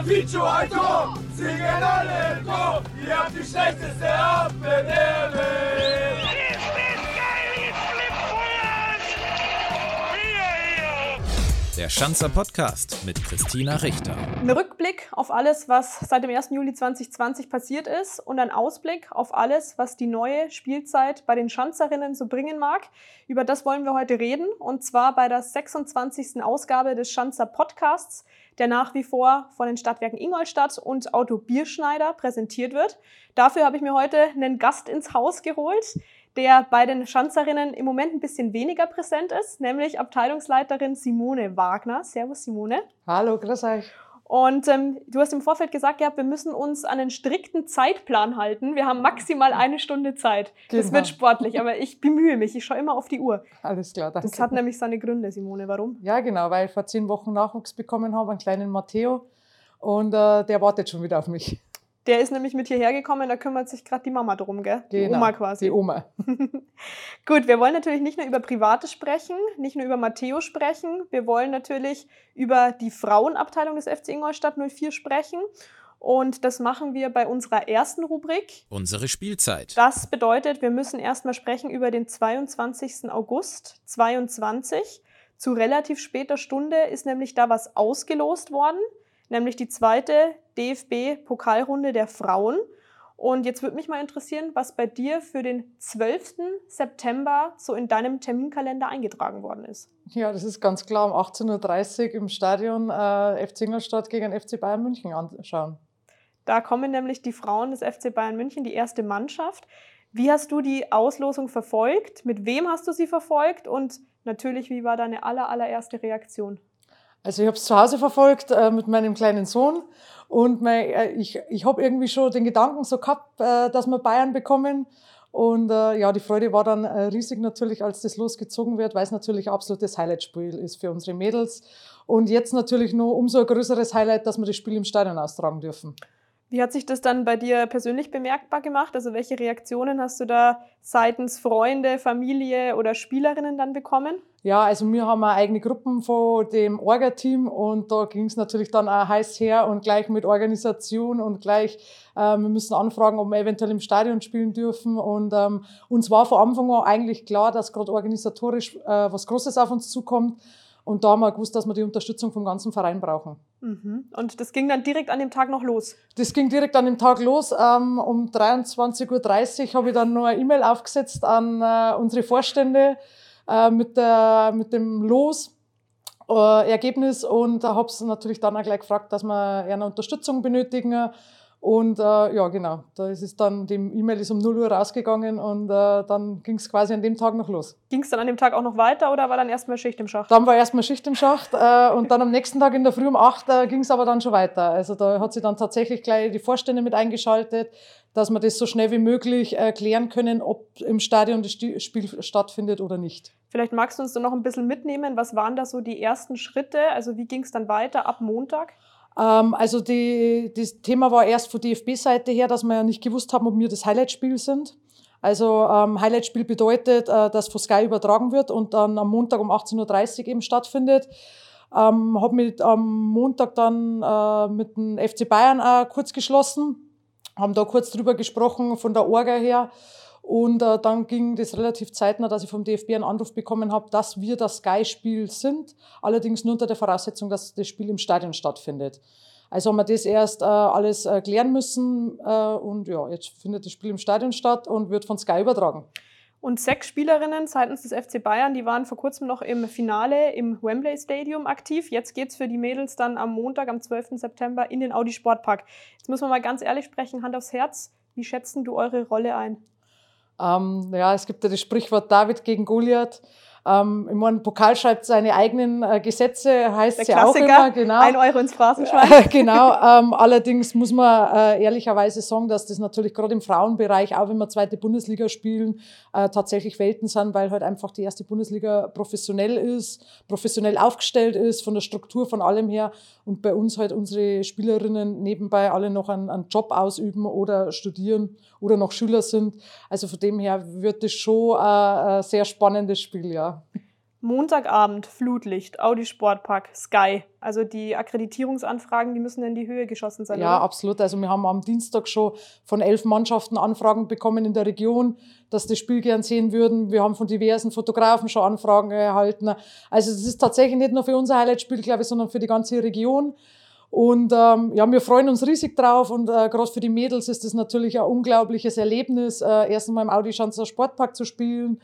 ein Tor, singen alle im Chor, ihr habt die schlechteste Abwehr Der Schanzer Podcast mit Christina Richter. Ein Rückblick auf alles, was seit dem 1. Juli 2020 passiert ist und ein Ausblick auf alles, was die neue Spielzeit bei den Schanzerinnen so bringen mag. Über das wollen wir heute reden und zwar bei der 26. Ausgabe des Schanzer Podcasts, der nach wie vor von den Stadtwerken Ingolstadt und Auto Bierschneider präsentiert wird. Dafür habe ich mir heute einen Gast ins Haus geholt der bei den Schanzerinnen im Moment ein bisschen weniger präsent ist, nämlich Abteilungsleiterin Simone Wagner. Servus Simone. Hallo, grüß euch. Und ähm, du hast im Vorfeld gesagt gehabt, wir müssen uns an einen strikten Zeitplan halten. Wir haben maximal eine Stunde Zeit. Genau. Das wird sportlich, aber ich bemühe mich. Ich schaue immer auf die Uhr. Alles klar, danke. Das hat nämlich seine Gründe, Simone. Warum? Ja, genau, weil ich vor zehn Wochen Nachwuchs bekommen habe, einen kleinen Matteo. Und äh, der wartet schon wieder auf mich. Der ist nämlich mit hierher gekommen, da kümmert sich gerade die Mama drum, gell? Die genau, Oma quasi. Die Oma. Gut, wir wollen natürlich nicht nur über Private sprechen, nicht nur über Matteo sprechen. Wir wollen natürlich über die Frauenabteilung des FC Ingolstadt 04 sprechen. Und das machen wir bei unserer ersten Rubrik. Unsere Spielzeit. Das bedeutet, wir müssen erstmal sprechen über den 22. August 22. Zu relativ später Stunde ist nämlich da was ausgelost worden nämlich die zweite DFB-Pokalrunde der Frauen. Und jetzt würde mich mal interessieren, was bei dir für den 12. September so in deinem Terminkalender eingetragen worden ist. Ja, das ist ganz klar um 18.30 Uhr im Stadion äh, FC Ingolstadt gegen FC Bayern München anschauen. Da kommen nämlich die Frauen des FC Bayern München, die erste Mannschaft. Wie hast du die Auslosung verfolgt? Mit wem hast du sie verfolgt? Und natürlich, wie war deine aller, allererste Reaktion? Also ich habe es zu Hause verfolgt äh, mit meinem kleinen Sohn und mein, äh, ich, ich habe irgendwie schon den Gedanken so gehabt, äh, dass wir Bayern bekommen. Und äh, ja, die Freude war dann äh, riesig natürlich, als das losgezogen wird, weil es natürlich absolutes Highlightspiel ist für unsere Mädels. Und jetzt natürlich nur umso ein größeres Highlight, dass wir das Spiel im Stadion austragen dürfen. Wie hat sich das dann bei dir persönlich bemerkbar gemacht? Also welche Reaktionen hast du da seitens Freunde, Familie oder Spielerinnen dann bekommen? Ja, also wir haben eine eigene Gruppen von dem Orga-Team und da ging es natürlich dann auch heiß her und gleich mit Organisation und gleich, äh, wir müssen anfragen, ob wir eventuell im Stadion spielen dürfen und ähm, uns war von Anfang an eigentlich klar, dass gerade organisatorisch äh, was Großes auf uns zukommt und da haben wir gewusst, dass wir die Unterstützung vom ganzen Verein brauchen. Mhm. Und das ging dann direkt an dem Tag noch los? Das ging direkt an dem Tag los. Ähm, um 23.30 Uhr habe ich dann noch eine E-Mail aufgesetzt an äh, unsere Vorstände äh, mit, der, mit dem Los. Äh, Ergebnis und habe es natürlich dann auch gleich gefragt, dass wir eine Unterstützung benötigen. Und äh, ja, genau, da ist es dann, die E-Mail ist um 0 Uhr rausgegangen und äh, dann ging es quasi an dem Tag noch los. Ging es dann an dem Tag auch noch weiter oder war dann erstmal Schicht im Schacht? Dann war erstmal Schicht im Schacht äh, und dann am nächsten Tag in der Früh um 8 äh, ging es aber dann schon weiter. Also da hat sie dann tatsächlich gleich die Vorstände mit eingeschaltet, dass wir das so schnell wie möglich erklären können, ob im Stadion das Spiel stattfindet oder nicht. Vielleicht magst du uns da noch ein bisschen mitnehmen. Was waren da so die ersten Schritte? Also wie ging es dann weiter ab Montag? Ähm, also die, das Thema war erst von DFB-Seite her, dass wir ja nicht gewusst haben, ob wir das Highlight-Spiel sind. Also ähm, Highlight-Spiel bedeutet, äh, dass von Sky übertragen wird und dann am Montag um 18.30 Uhr eben stattfindet. Ähm, habe mich am Montag dann äh, mit dem FC Bayern auch kurz geschlossen, haben da kurz drüber gesprochen von der Orga her. Und äh, dann ging das relativ zeitnah, dass ich vom DFB einen Anruf bekommen habe, dass wir das Sky-Spiel sind, allerdings nur unter der Voraussetzung, dass das Spiel im Stadion stattfindet. Also haben wir das erst äh, alles äh, klären müssen äh, und ja, jetzt findet das Spiel im Stadion statt und wird von Sky übertragen. Und sechs Spielerinnen seitens des FC Bayern, die waren vor kurzem noch im Finale im Wembley Stadium aktiv. Jetzt geht es für die Mädels dann am Montag, am 12. September in den Audi Sportpark. Jetzt müssen wir mal ganz ehrlich sprechen, Hand aufs Herz. Wie schätzen du eure Rolle ein? Ähm, ja, es gibt ja das Sprichwort David gegen Goliath. Ähm, ich meine, Pokal schreibt seine eigenen äh, Gesetze, heißt ja auch immer. Genau. Ein Euro ins Phrasenschwein. genau. Ähm, allerdings muss man äh, ehrlicherweise sagen, dass das natürlich gerade im Frauenbereich, auch wenn wir zweite Bundesliga spielen, äh, tatsächlich Welten sind, weil halt einfach die erste Bundesliga professionell ist, professionell aufgestellt ist, von der Struktur, von allem her. Und bei uns halt unsere Spielerinnen nebenbei alle noch einen, einen Job ausüben oder studieren oder noch Schüler sind. Also von dem her wird das schon äh, ein sehr spannendes Spiel, ja. Montagabend, Flutlicht, Audi Sportpark, Sky. Also die Akkreditierungsanfragen, die müssen in die Höhe geschossen sein. Ja, oder? absolut. Also wir haben am Dienstag schon von elf Mannschaften Anfragen bekommen in der Region, dass das Spiel gern sehen würden. Wir haben von diversen Fotografen schon Anfragen erhalten. Also es ist tatsächlich nicht nur für unser Highlight-Spiel, glaube ich, sondern für die ganze Region. Und ähm, ja, wir freuen uns riesig drauf und äh, gerade für die Mädels ist es natürlich ein unglaubliches Erlebnis, äh, erst einmal im Audi Schanzer Sportpark zu spielen,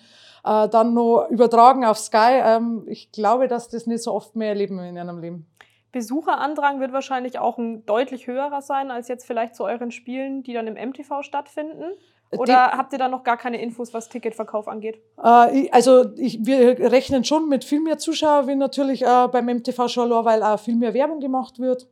äh, dann noch übertragen auf Sky. Ähm, ich glaube, dass das nicht so oft mehr erleben in einem Leben. Besucherandrang wird wahrscheinlich auch ein deutlich höherer sein als jetzt vielleicht zu euren Spielen, die dann im MTV stattfinden. Oder habt ihr da noch gar keine Infos, was Ticketverkauf angeht? Äh, also ich, wir rechnen schon mit viel mehr Zuschauern wie natürlich äh, beim MTV Schalor, weil auch viel mehr Werbung gemacht wird.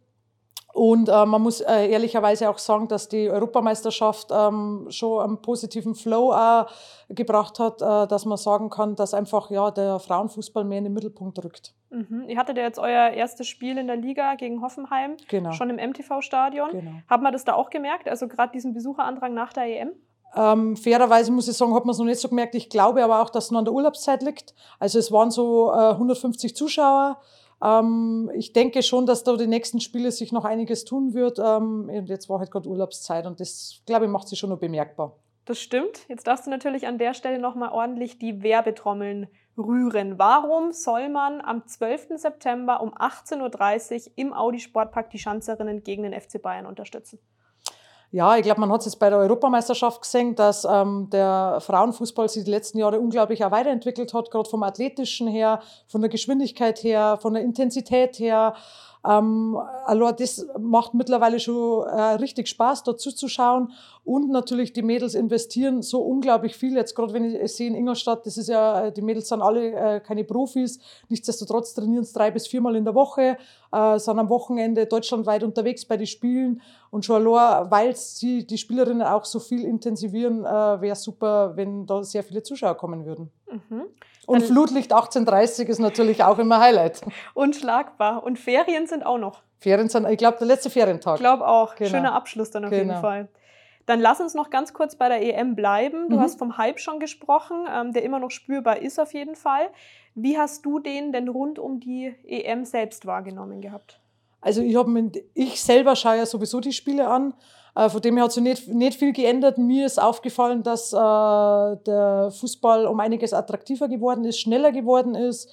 Und äh, man muss äh, ehrlicherweise auch sagen, dass die Europameisterschaft ähm, schon einen positiven Flow auch gebracht hat, äh, dass man sagen kann, dass einfach ja, der Frauenfußball mehr in den Mittelpunkt rückt. Mhm. Ihr hattet ja jetzt euer erstes Spiel in der Liga gegen Hoffenheim, Genau. schon im MTV-Stadion. genau. Hat man das da auch gemerkt? Also gerade diesen Besucherandrang nach der EM? Ähm, fairerweise muss ich sagen, hat man es noch nicht so gemerkt. Ich glaube aber auch, dass es noch an der Urlaubszeit liegt. Also es waren so äh, 150 Zuschauer. Ähm, ich denke schon, dass da die nächsten Spiele sich noch einiges tun wird. Ähm, jetzt war halt gerade Urlaubszeit und das, glaube ich, macht sich schon noch bemerkbar. Das stimmt. Jetzt darfst du natürlich an der Stelle nochmal ordentlich die Werbetrommeln rühren. Warum soll man am 12. September um 18.30 Uhr im Audi Sportpark die Schanzerinnen gegen den FC Bayern unterstützen? Ja, ich glaube, man hat es jetzt bei der Europameisterschaft gesehen, dass ähm, der Frauenfußball sich die letzten Jahre unglaublich auch weiterentwickelt hat, gerade vom Athletischen her, von der Geschwindigkeit her, von der Intensität her. Ähm, allein das macht mittlerweile schon äh, richtig Spaß, dort zuzuschauen. Und natürlich die Mädels investieren so unglaublich viel. Jetzt gerade wenn ich sehe in Ingolstadt, das ist ja, äh, die Mädels sind alle äh, keine Profis. Nichtsdestotrotz trainieren sie drei bis viermal in der Woche, äh, sind am Wochenende deutschlandweit unterwegs bei den Spielen. Und schon allein, weil sie die Spielerinnen auch so viel intensivieren, äh, wäre super, wenn da sehr viele Zuschauer kommen würden. Mhm. Und Dann- Flutlicht 1830 ist natürlich auch immer Highlight. Unschlagbar. Und Ferien sind auch noch. Ferien sind, ich glaube, der letzte Ferientag. Ich glaube auch. Genau. Schöner Abschluss dann auf jeden Genau. Fall. Dann lass uns noch ganz kurz bei der EM bleiben. Du Mhm. hast vom Hype schon gesprochen, ähm, der immer noch spürbar ist auf jeden Fall. Wie hast du den denn rund um die EM selbst wahrgenommen gehabt? Also ich, hab ich selber schaue ja sowieso die Spiele an. Äh, von dem her hat sich nicht, nicht viel geändert. Mir ist aufgefallen, dass äh, der Fußball um einiges attraktiver geworden ist, schneller geworden ist.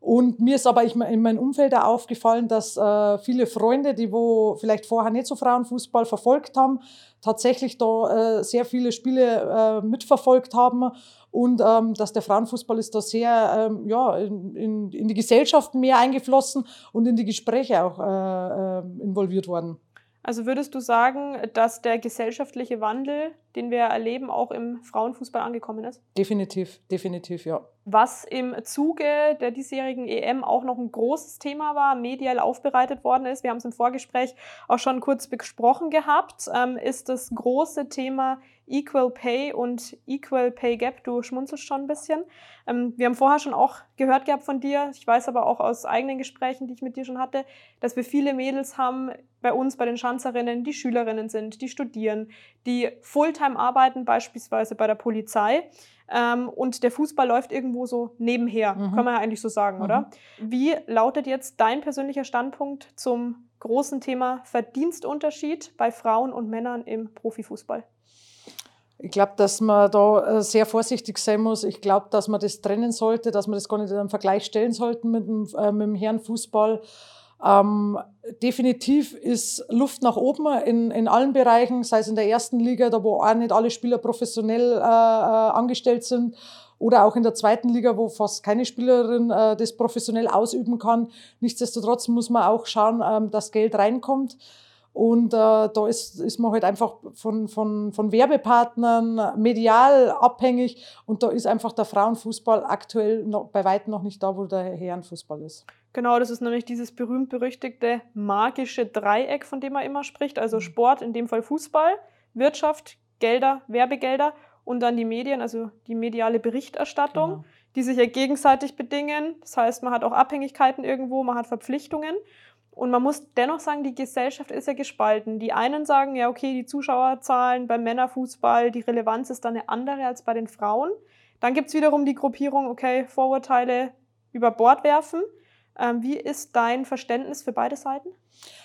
Und mir ist aber in meinem Umfeld auch aufgefallen, dass äh, viele Freunde, die wo vielleicht vorher nicht so Frauenfußball verfolgt haben, tatsächlich da äh, sehr viele Spiele äh, mitverfolgt haben und ähm, dass der Frauenfußball ist da sehr ähm, ja, in, in, in die Gesellschaft mehr eingeflossen und in die Gespräche auch äh, äh, involviert worden. Also würdest du sagen, dass der gesellschaftliche Wandel, den wir erleben, auch im Frauenfußball angekommen ist? Definitiv, definitiv, ja. Was im Zuge der diesjährigen EM auch noch ein großes Thema war, medial aufbereitet worden ist, wir haben es im Vorgespräch auch schon kurz besprochen gehabt, ähm, ist das große Thema Equal Pay und Equal Pay Gap. Du schmunzelst schon ein bisschen. Ähm, wir haben vorher schon auch gehört gehabt von dir, ich weiß aber auch aus eigenen Gesprächen, die ich mit dir schon hatte, dass wir viele Mädels haben bei uns, bei den Schanzerinnen, die Schülerinnen sind, die studieren, die Fulltime arbeiten, beispielsweise bei der Polizei. Ähm, und der Fußball läuft irgendwo so nebenher, Mhm. kann man ja eigentlich so sagen, Mhm. oder? Wie lautet jetzt dein persönlicher Standpunkt zum großen Thema Verdienstunterschied bei Frauen und Männern im Profifußball? Ich glaube, dass man da äh, sehr vorsichtig sein muss. Ich glaube, dass man das trennen sollte, dass man das gar nicht in einen Vergleich stellen sollte mit dem, äh, mit dem Herrenfußball. Ähm, definitiv ist Luft nach oben in, in allen Bereichen, sei es in der ersten Liga, da wo auch nicht alle Spieler professionell äh, äh, angestellt sind, oder auch in der zweiten Liga, wo fast keine Spielerin äh, das professionell ausüben kann. Nichtsdestotrotz muss man auch schauen, ähm, dass Geld reinkommt. Und äh, da ist, ist man halt einfach von, von, von Werbepartnern medial abhängig. Und da ist einfach der Frauenfußball aktuell noch, bei weitem noch nicht da, wo der Herrenfußball ist. Genau, das ist nämlich dieses berühmt-berüchtigte magische Dreieck, von dem man immer spricht. Also Sport, in dem Fall Fußball, Wirtschaft, Gelder, Werbegelder und dann die Medien, also die mediale Berichterstattung, Genau. die sich ja gegenseitig bedingen. Das heißt, man hat auch Abhängigkeiten irgendwo, man hat Verpflichtungen. Und man muss dennoch sagen, die Gesellschaft ist ja gespalten. Die einen sagen, ja, okay, die Zuschauerzahlen beim Männerfußball, die Relevanz ist dann eine andere als bei den Frauen. Dann gibt es wiederum die Gruppierung, okay, Vorurteile, über Bord werfen. Ähm, wie ist dein Verständnis für beide Seiten?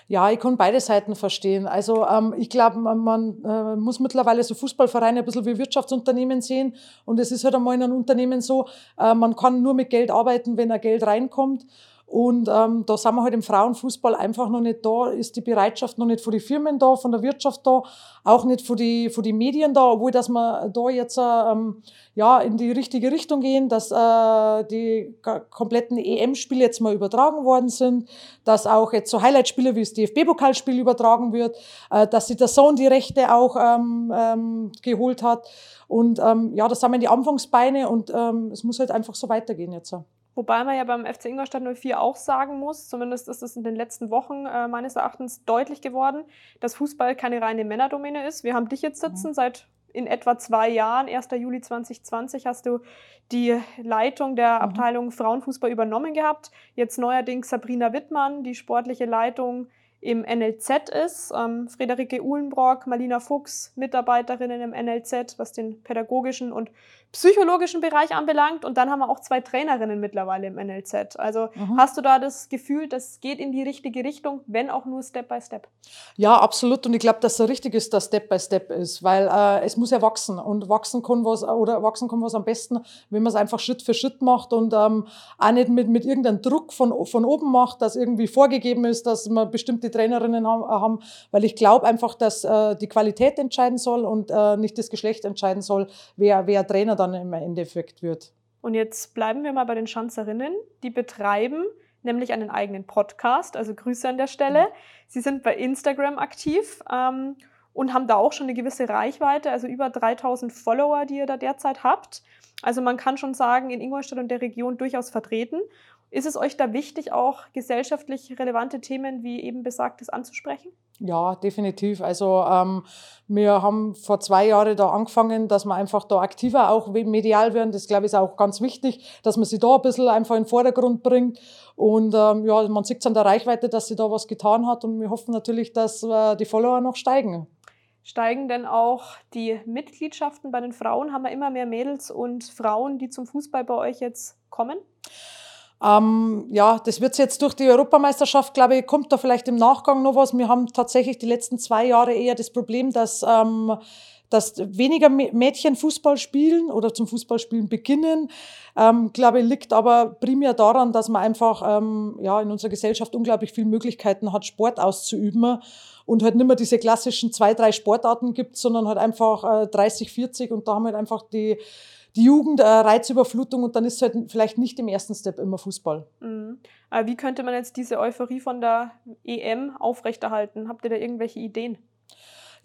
Ja, ich kann beide Seiten verstehen. Also ähm, ich glaube, man, äh, muss mittlerweile so Fußballvereine ein bisschen wie Wirtschaftsunternehmen sehen. Und es ist halt einmal in einem Unternehmen so, äh, man kann nur mit Geld arbeiten, wenn ein Geld reinkommt. Und ähm, da sind wir halt im Frauenfußball einfach noch nicht da, ist die Bereitschaft noch nicht von den Firmen da, von der Wirtschaft da, auch nicht von den von die Medien da, obwohl dass wir da jetzt ähm, ja, in die richtige Richtung gehen, dass äh, die kompletten EM-Spiele jetzt mal übertragen worden sind, dass auch jetzt so Highlight-Spiele wie das DFB-Pokalspiel übertragen wird, äh, dass sich der Sohn die Rechte auch ähm, ähm, geholt hat. Und ähm, ja, das sind wir in die Anfangsbeine und ähm, es muss halt einfach so weitergehen jetzt. Wobei man ja beim FC Ingolstadt 04 auch sagen muss, zumindest ist es in den letzten Wochen äh, meines Erachtens deutlich geworden, dass Fußball keine reine Männerdomäne ist. Wir haben dich jetzt sitzen, mhm. seit in etwa zwei Jahren, 1. Juli 2020, hast du die Leitung der mhm. Abteilung Frauenfußball übernommen gehabt. Jetzt neuerdings Sabrina Wittmann, die sportliche Leitung im NLZ ist. Ähm, Friederike Uhlenbrock, Marlina Fuchs, Mitarbeiterinnen im NLZ, was den pädagogischen und psychologischen Bereich anbelangt. Und dann haben wir auch zwei Trainerinnen mittlerweile im NLZ. Also mhm. hast du da das Gefühl, das geht in die richtige Richtung, wenn auch nur Step by Step? Ja, absolut. Und ich glaube, dass es richtig ist, dass Step by Step ist, weil äh, es muss ja wachsen. Und wachsen kann was, oder wachsen kann was am besten, wenn man es einfach Schritt für Schritt macht und ähm, auch nicht mit, mit irgendeinem Druck von, von oben macht, dass irgendwie vorgegeben ist, dass man bestimmte Trainerinnen haben, weil ich glaube einfach, dass äh, die Qualität entscheiden soll und äh, nicht das Geschlecht entscheiden soll, wer, wer Trainer dann im Endeffekt wird. Und jetzt bleiben wir mal bei den Schanzerinnen. Die betreiben nämlich einen eigenen Podcast, also Grüße an der Stelle. Mhm. Sie sind bei Instagram aktiv ähm, und haben da auch schon eine gewisse Reichweite, also über 3000 Follower, die ihr da derzeit habt. Also man kann schon sagen, in Ingolstadt und der Region durchaus vertreten. Ist es euch da wichtig, auch gesellschaftlich relevante Themen wie eben besagtes anzusprechen? Ja, definitiv. Also ähm, wir haben vor zwei Jahren da angefangen, dass wir einfach da aktiver auch medial werden. Das glaube ich ist auch ganz wichtig, dass man sie da ein bisschen einfach in den Vordergrund bringt. Und ähm, ja, man sieht es an der Reichweite, dass sie da was getan hat. Und wir hoffen natürlich, dass äh, die Follower noch steigen. Steigen denn auch die Mitgliedschaften bei den Frauen? Haben wir immer mehr Mädels und Frauen, die zum Fußball bei euch jetzt kommen? Ähm, ja, das wird jetzt durch die Europameisterschaft, glaube ich, kommt da vielleicht im Nachgang noch was. Wir haben tatsächlich die letzten zwei Jahre eher das Problem, dass, ähm, dass weniger Mädchen Fußball spielen oder zum Fußballspielen beginnen. Ähm, glaube ich, liegt aber primär daran, dass man einfach ähm, ja, in unserer Gesellschaft unglaublich viele Möglichkeiten hat, Sport auszuüben und halt nicht mehr diese klassischen zwei, drei Sportarten gibt, sondern halt einfach äh, 30, 40 und da haben halt einfach die die Jugend, äh, Reizüberflutung und dann ist es halt vielleicht nicht im ersten Step immer Fußball. Mhm. Aber wie könnte man jetzt diese Euphorie von der EM aufrechterhalten? Habt ihr da irgendwelche Ideen?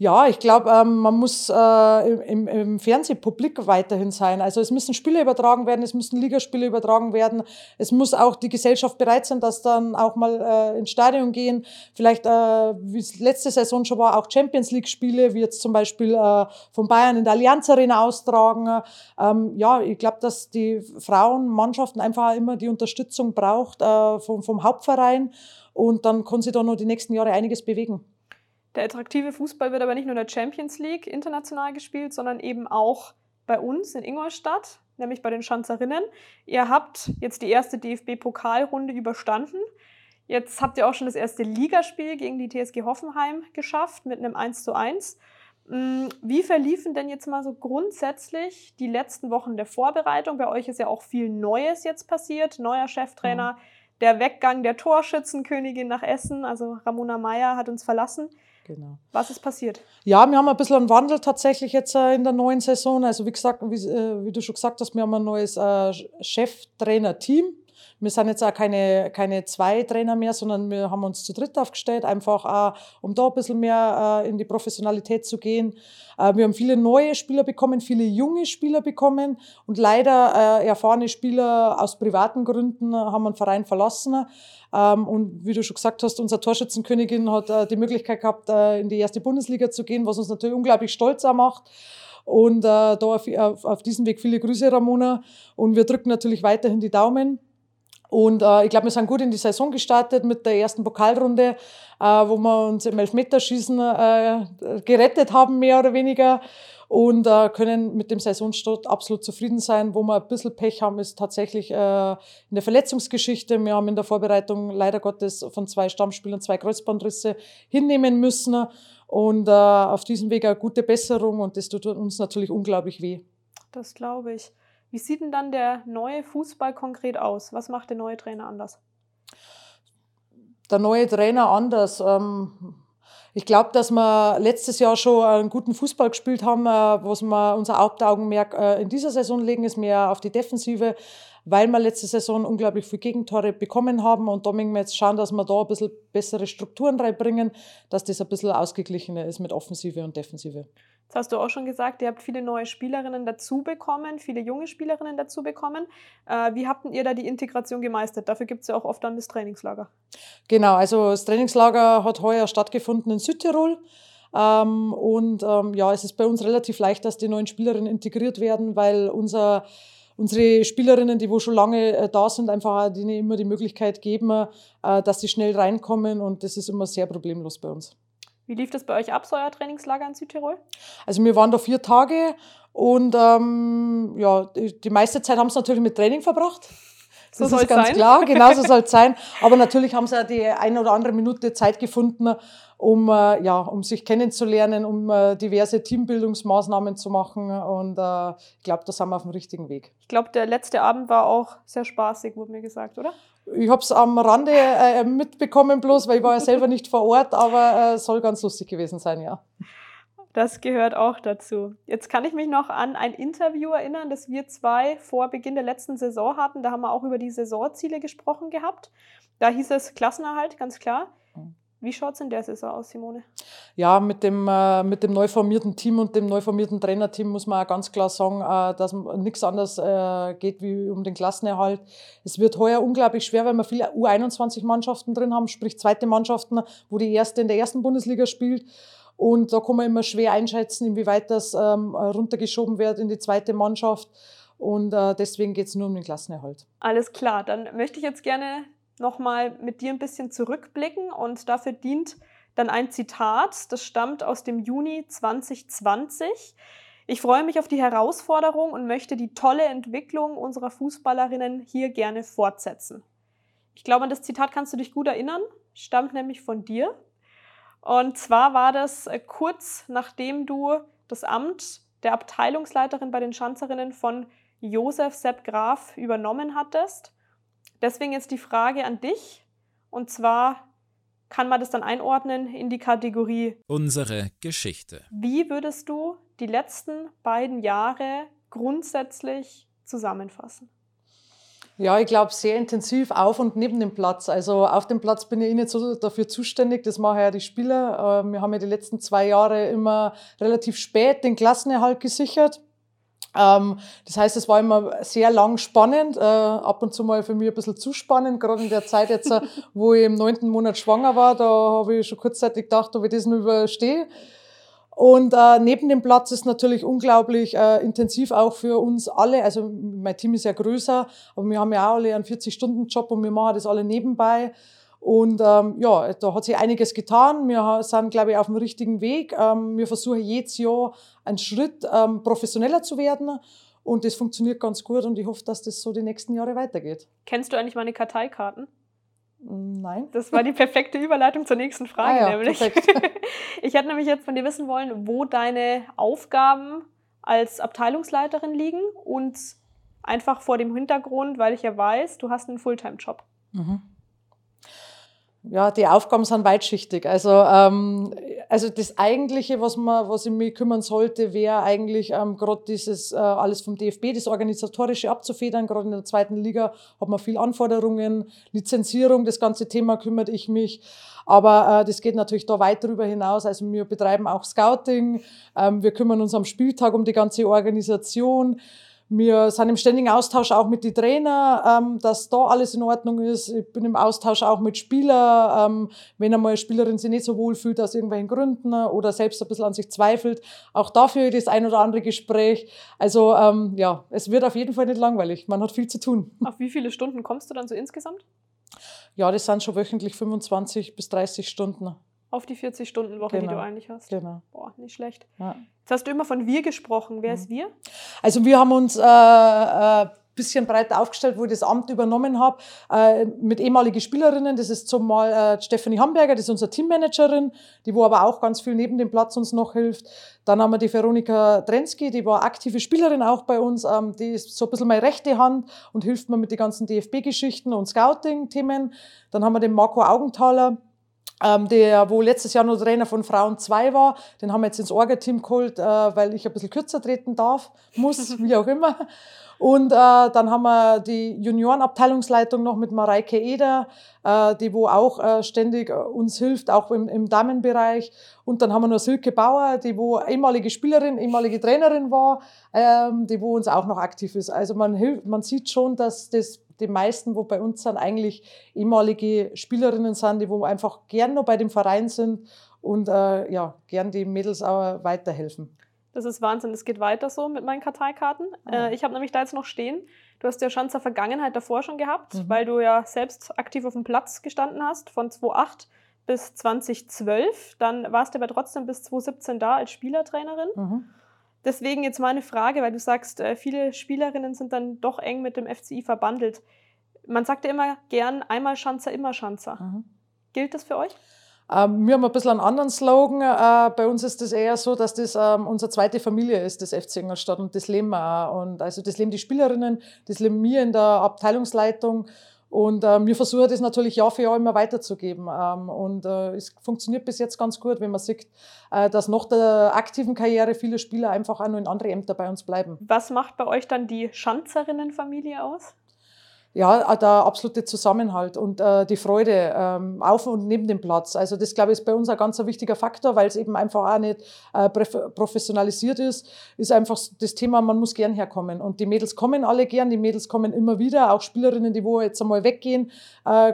Ja, ich glaube, ähm, man muss äh, im, im Fernsehpublik weiterhin sein. Also es müssen Spiele übertragen werden, es müssen Ligaspiele übertragen werden. Es muss auch die Gesellschaft bereit sein, dass dann auch mal äh, ins Stadion gehen. Vielleicht, äh, wie es letzte Saison schon war, auch Champions League-Spiele, wie jetzt zum Beispiel äh, von Bayern in der Allianz Arena austragen. Ähm, ja, ich glaube, dass die Frauenmannschaften einfach immer die Unterstützung braucht äh, vom, vom Hauptverein. Und dann kann sie da noch die nächsten Jahre einiges bewegen. Der attraktive Fußball wird aber nicht nur in der Champions League international gespielt, sondern eben auch bei uns in Ingolstadt, nämlich bei den Schanzerinnen. Ihr habt jetzt die erste DFB-Pokalrunde überstanden. Jetzt habt ihr auch schon das erste Ligaspiel gegen die TSG Hoffenheim geschafft mit einem 1 zu 1. Mm, wie verliefen denn jetzt mal so grundsätzlich die letzten Wochen der Vorbereitung? Bei euch ist ja auch viel Neues jetzt passiert. Neuer Cheftrainer, mhm. der Weggang der Torschützenkönigin nach Essen, also Ramona Meyer hat uns verlassen. Genau. Was ist passiert? Ja, wir haben ein bisschen einen Wandel tatsächlich jetzt äh, in der neuen Saison. Also wie gesagt, wie, äh, wie du schon gesagt hast, wir haben ein neues äh, Cheftrainer-Team. Wir sind jetzt auch keine, keine zwei Trainer mehr, sondern wir haben uns zu dritt aufgestellt, einfach auch, um da ein bisschen mehr äh, in die Professionalität zu gehen. Äh, wir haben viele neue Spieler bekommen, viele junge Spieler bekommen und leider äh, erfahrene Spieler aus privaten Gründen haben den Verein verlassen. Ähm, und wie du schon gesagt hast, unsere Torschützenkönigin hat die Möglichkeit gehabt, in die erste Bundesliga zu gehen, was uns natürlich unglaublich stolz auch macht. Und äh, da auf, auf, auf diesem Weg viele Grüße, Ramona. Und wir drücken natürlich weiterhin die Daumen. Und äh, ich glaube, wir sind gut in die Saison gestartet mit der ersten Pokalrunde, äh, wo wir uns im Elfmeterschießen äh, gerettet haben, mehr oder weniger. Und äh, können mit dem Saisonstart absolut zufrieden sein. Wo wir ein bisschen Pech haben, ist tatsächlich äh, in der Verletzungsgeschichte. Wir haben in der Vorbereitung leider Gottes von zwei Stammspielern zwei Kreuzbandrisse hinnehmen müssen. Und äh, auf diesem Weg eine gute Besserung und das tut uns natürlich unglaublich weh. Das glaube ich. Wie sieht denn dann der neue Fußball konkret aus? Was macht der neue Trainer anders? Der neue Trainer anders. Ähm, ich glaube, dass wir letztes Jahr schon einen guten Fußball gespielt haben, äh, was wir unser Hauptaugenmerk äh, in dieser Saison legen, ist mehr auf die Defensive, weil wir letzte Saison unglaublich viele Gegentore bekommen haben und da müssen wir jetzt schauen, dass wir da ein bisschen bessere Strukturen reinbringen, dass das ein bisschen ausgeglichener ist mit Offensive und Defensive. Das hast du auch schon gesagt, ihr habt viele neue Spielerinnen dazu bekommen, viele junge Spielerinnen dazu bekommen. Äh, wie habt ihr da die Integration gemeistert? Dafür gibt es ja auch oft dann das Trainingslager. Genau, also das Trainingslager hat heuer stattgefunden in Südtirol. Ähm, und ähm, ja, es ist bei uns relativ leicht, dass die neuen Spielerinnen integriert werden, weil unser unsere Spielerinnen, die wo schon lange äh, da sind, einfach denen immer die Möglichkeit geben, äh, dass sie schnell reinkommen und das ist immer sehr problemlos bei uns. Wie lief das bei euch ab, so euer Trainingslager in Südtirol? Also wir waren da vier Tage und ähm, ja, die, meiste Zeit haben sie natürlich mit Training verbracht. Das so ist ganz sein. klar, genau so soll es sein. Aber natürlich haben sie auch die eine oder andere Minute Zeit gefunden, um, äh, ja, um sich kennenzulernen, um äh, diverse Teambildungsmaßnahmen zu machen. Und äh, ich glaube, da sind wir auf dem richtigen Weg. Ich glaube, der letzte Abend war auch sehr spaßig, wurde mir gesagt, oder? Ich habe es am Rande äh, mitbekommen, bloß, weil ich war ja selber nicht vor Ort, aber äh, soll ganz lustig gewesen sein, ja. Das gehört auch dazu. Jetzt kann ich mich noch an ein Interview erinnern, das wir zwei vor Beginn der letzten Saison hatten. Da haben wir auch über die Saisonziele gesprochen gehabt. Da hieß es Klassenerhalt, ganz klar. Wie schaut es in der Saison aus, Simone? Ja, mit dem, äh, mit dem neu formierten Team und dem neu formierten Trainerteam muss man auch ganz klar sagen, äh, dass nichts anderes äh, geht wie um den Klassenerhalt. Es wird heuer unglaublich schwer, weil wir viele U21-Mannschaften drin haben, sprich zweite Mannschaften, wo die erste in der ersten Bundesliga spielt. Und da kann man immer schwer einschätzen, inwieweit das ähm, runtergeschoben wird in die zweite Mannschaft. Und äh, deswegen geht es nur um den Klassenerhalt. Alles klar, dann möchte ich jetzt gerne nochmal mit dir ein bisschen zurückblicken und dafür dient dann ein Zitat, das stammt aus dem Juni 2020. Ich freue mich auf die Herausforderung und möchte die tolle Entwicklung unserer Fußballerinnen hier gerne fortsetzen. Ich glaube, an das Zitat kannst du dich gut erinnern, stammt nämlich von dir. Und zwar war das äh, kurz nachdem du das Amt der Abteilungsleiterin bei den Schanzerinnen von Josef Sepp Graf übernommen hattest. Deswegen jetzt die Frage an dich. Und zwar kann man das dann einordnen in die Kategorie Unsere Geschichte. Wie würdest du die letzten beiden Jahre grundsätzlich zusammenfassen? Ja, ich glaube, sehr intensiv auf und neben dem Platz. Also auf dem Platz bin ich nicht so dafür zuständig, das machen ja die Spieler. Äh, wir haben ja die letzten zwei Jahre immer relativ spät den Klassenerhalt gesichert. Ähm, das heißt, es war immer sehr lang spannend, äh, ab und zu mal für mich ein bisschen zu spannend, gerade in der Zeit jetzt, äh, wo ich im neunten Monat schwanger war, da habe ich schon kurzzeitig gedacht, ob ich das nur überstehe. Und äh, neben dem Platz ist natürlich unglaublich intensiv auch für uns alle. Also mein Team ist ja größer, aber wir haben ja auch alle einen 40-Stunden-Job und wir machen das alle nebenbei. Und ähm, ja, da hat sich einiges getan. Wir sind, glaube ich, auf dem richtigen Weg. Ähm, wir versuchen jedes Jahr einen Schritt ähm, professioneller zu werden. Und das funktioniert ganz gut und ich hoffe, dass das so die nächsten Jahre weitergeht. Kennst du eigentlich meine Karteikarten? Nein. Das war die perfekte Überleitung zur nächsten Frage, ah ja, nämlich. ich hätte nämlich jetzt von dir wissen wollen, wo deine Aufgaben als Abteilungsleiterin liegen und einfach vor dem Hintergrund, weil ich ja weiß, du hast einen Fulltime-Job. Mhm. Ja, die Aufgaben sind weitschichtig. Also, ähm, also das Eigentliche, was, man, was ich mich kümmern sollte, wäre eigentlich ähm, gerade dieses äh, alles vom DFB, das Organisatorische abzufedern. Gerade in der zweiten Liga hat man viel Anforderungen, Lizenzierung, das ganze Thema kümmert ich mich. Aber äh, das geht natürlich da weit darüber hinaus. Also wir betreiben auch Scouting, ähm, wir kümmern uns am Spieltag um die ganze Organisation. Wir sind im ständigen Austausch auch mit den Trainern, ähm, dass da alles in Ordnung ist. Ich bin im Austausch auch mit Spielern, ähm, wenn einmal eine Spielerin sich nicht so wohl fühlt aus irgendwelchen Gründen oder selbst ein bisschen an sich zweifelt. Auch dafür das ein oder andere Gespräch. Also ähm, ja, es wird auf jeden Fall nicht langweilig. Man hat viel zu tun. Auf wie viele Stunden kommst du dann so insgesamt? Ja, das sind schon wöchentlich 25 bis 30 Stunden. Auf die 40-Stunden-Woche, Genau. die du eigentlich hast. Genau. Boah, nicht schlecht. Ja. Jetzt hast du immer von wir gesprochen. Wer Mhm. ist wir? Also wir haben uns äh, äh, bisschen breiter aufgestellt, wo ich das Amt übernommen habe, äh, mit ehemaligen Spielerinnen. Das ist zumal äh, Stephanie Hamburger, das ist unsere Teammanagerin, die wo aber auch ganz viel neben dem Platz uns noch hilft. Dann haben wir die Veronika Drensky, die war aktive Spielerin auch bei uns. Ähm, die ist so ein bisschen meine rechte Hand und hilft mir mit den ganzen DFB-Geschichten und Scouting-Themen. Dann haben wir den Marco Augenthaler, ähm, der, wo letztes Jahr noch Trainer von Frauen 2 war, den haben wir jetzt ins Orga-Team geholt, äh, weil ich ein bisschen kürzer treten darf, muss, wie auch immer. Und äh, dann haben wir die Juniorenabteilungsleitung noch mit Mareike Eder, äh, die wo auch äh, ständig äh, uns hilft, auch im, im Damenbereich. Und dann haben wir noch Silke Bauer, die wo ehemalige Spielerin, ehemalige Trainerin war, ähm, die wo uns auch noch aktiv ist. Also man hilft, man sieht schon, dass das die meisten, wo bei uns sind, eigentlich ehemalige Spielerinnen sind, die wo einfach gern noch bei dem Verein sind und äh, ja, gern die Mädels auch weiterhelfen. Das ist Wahnsinn. Es geht weiter so mit meinen Karteikarten. Ah. Äh, ich habe nämlich da jetzt noch stehen. Du hast ja Schanzer Vergangenheit davor schon gehabt, Mhm. weil du ja selbst aktiv auf dem Platz gestanden hast, von 2008 bis 2012. Dann warst du aber trotzdem bis 2017 da als Spielertrainerin. Mhm. Deswegen jetzt meine Frage, weil du sagst, äh, viele Spielerinnen sind dann doch eng mit dem FCI verbandelt. Man sagt ja immer gern, einmal Schanzer, immer Schanzer. Mhm. Gilt das für euch? Ähm, wir haben ein bisschen einen anderen Slogan. Äh, bei uns ist das eher so, dass das ähm, unsere zweite Familie ist, das FC Ingolstadt. Und das leben wir auch. Und also das leben die Spielerinnen, das leben wir in der Abteilungsleitung. Und ähm, wir versuchen das natürlich Jahr für Jahr immer weiterzugeben. Ähm, und äh, es funktioniert bis jetzt ganz gut, wenn man sieht, äh, dass nach der aktiven Karriere viele Spieler einfach auch noch in andere Ämter bei uns bleiben. Was macht bei euch dann die Schanzerinnenfamilie aus? Ja, der absolute Zusammenhalt und äh, die Freude ähm, auf und neben dem Platz. Also das, glaube ich, ist bei uns ein ganz wichtiger Faktor, weil es eben einfach auch nicht äh, professionalisiert ist. Ist einfach das Thema, man muss gern herkommen. Und die Mädels kommen alle gern, die Mädels kommen immer wieder. Auch Spielerinnen, die wo jetzt einmal weggehen, äh,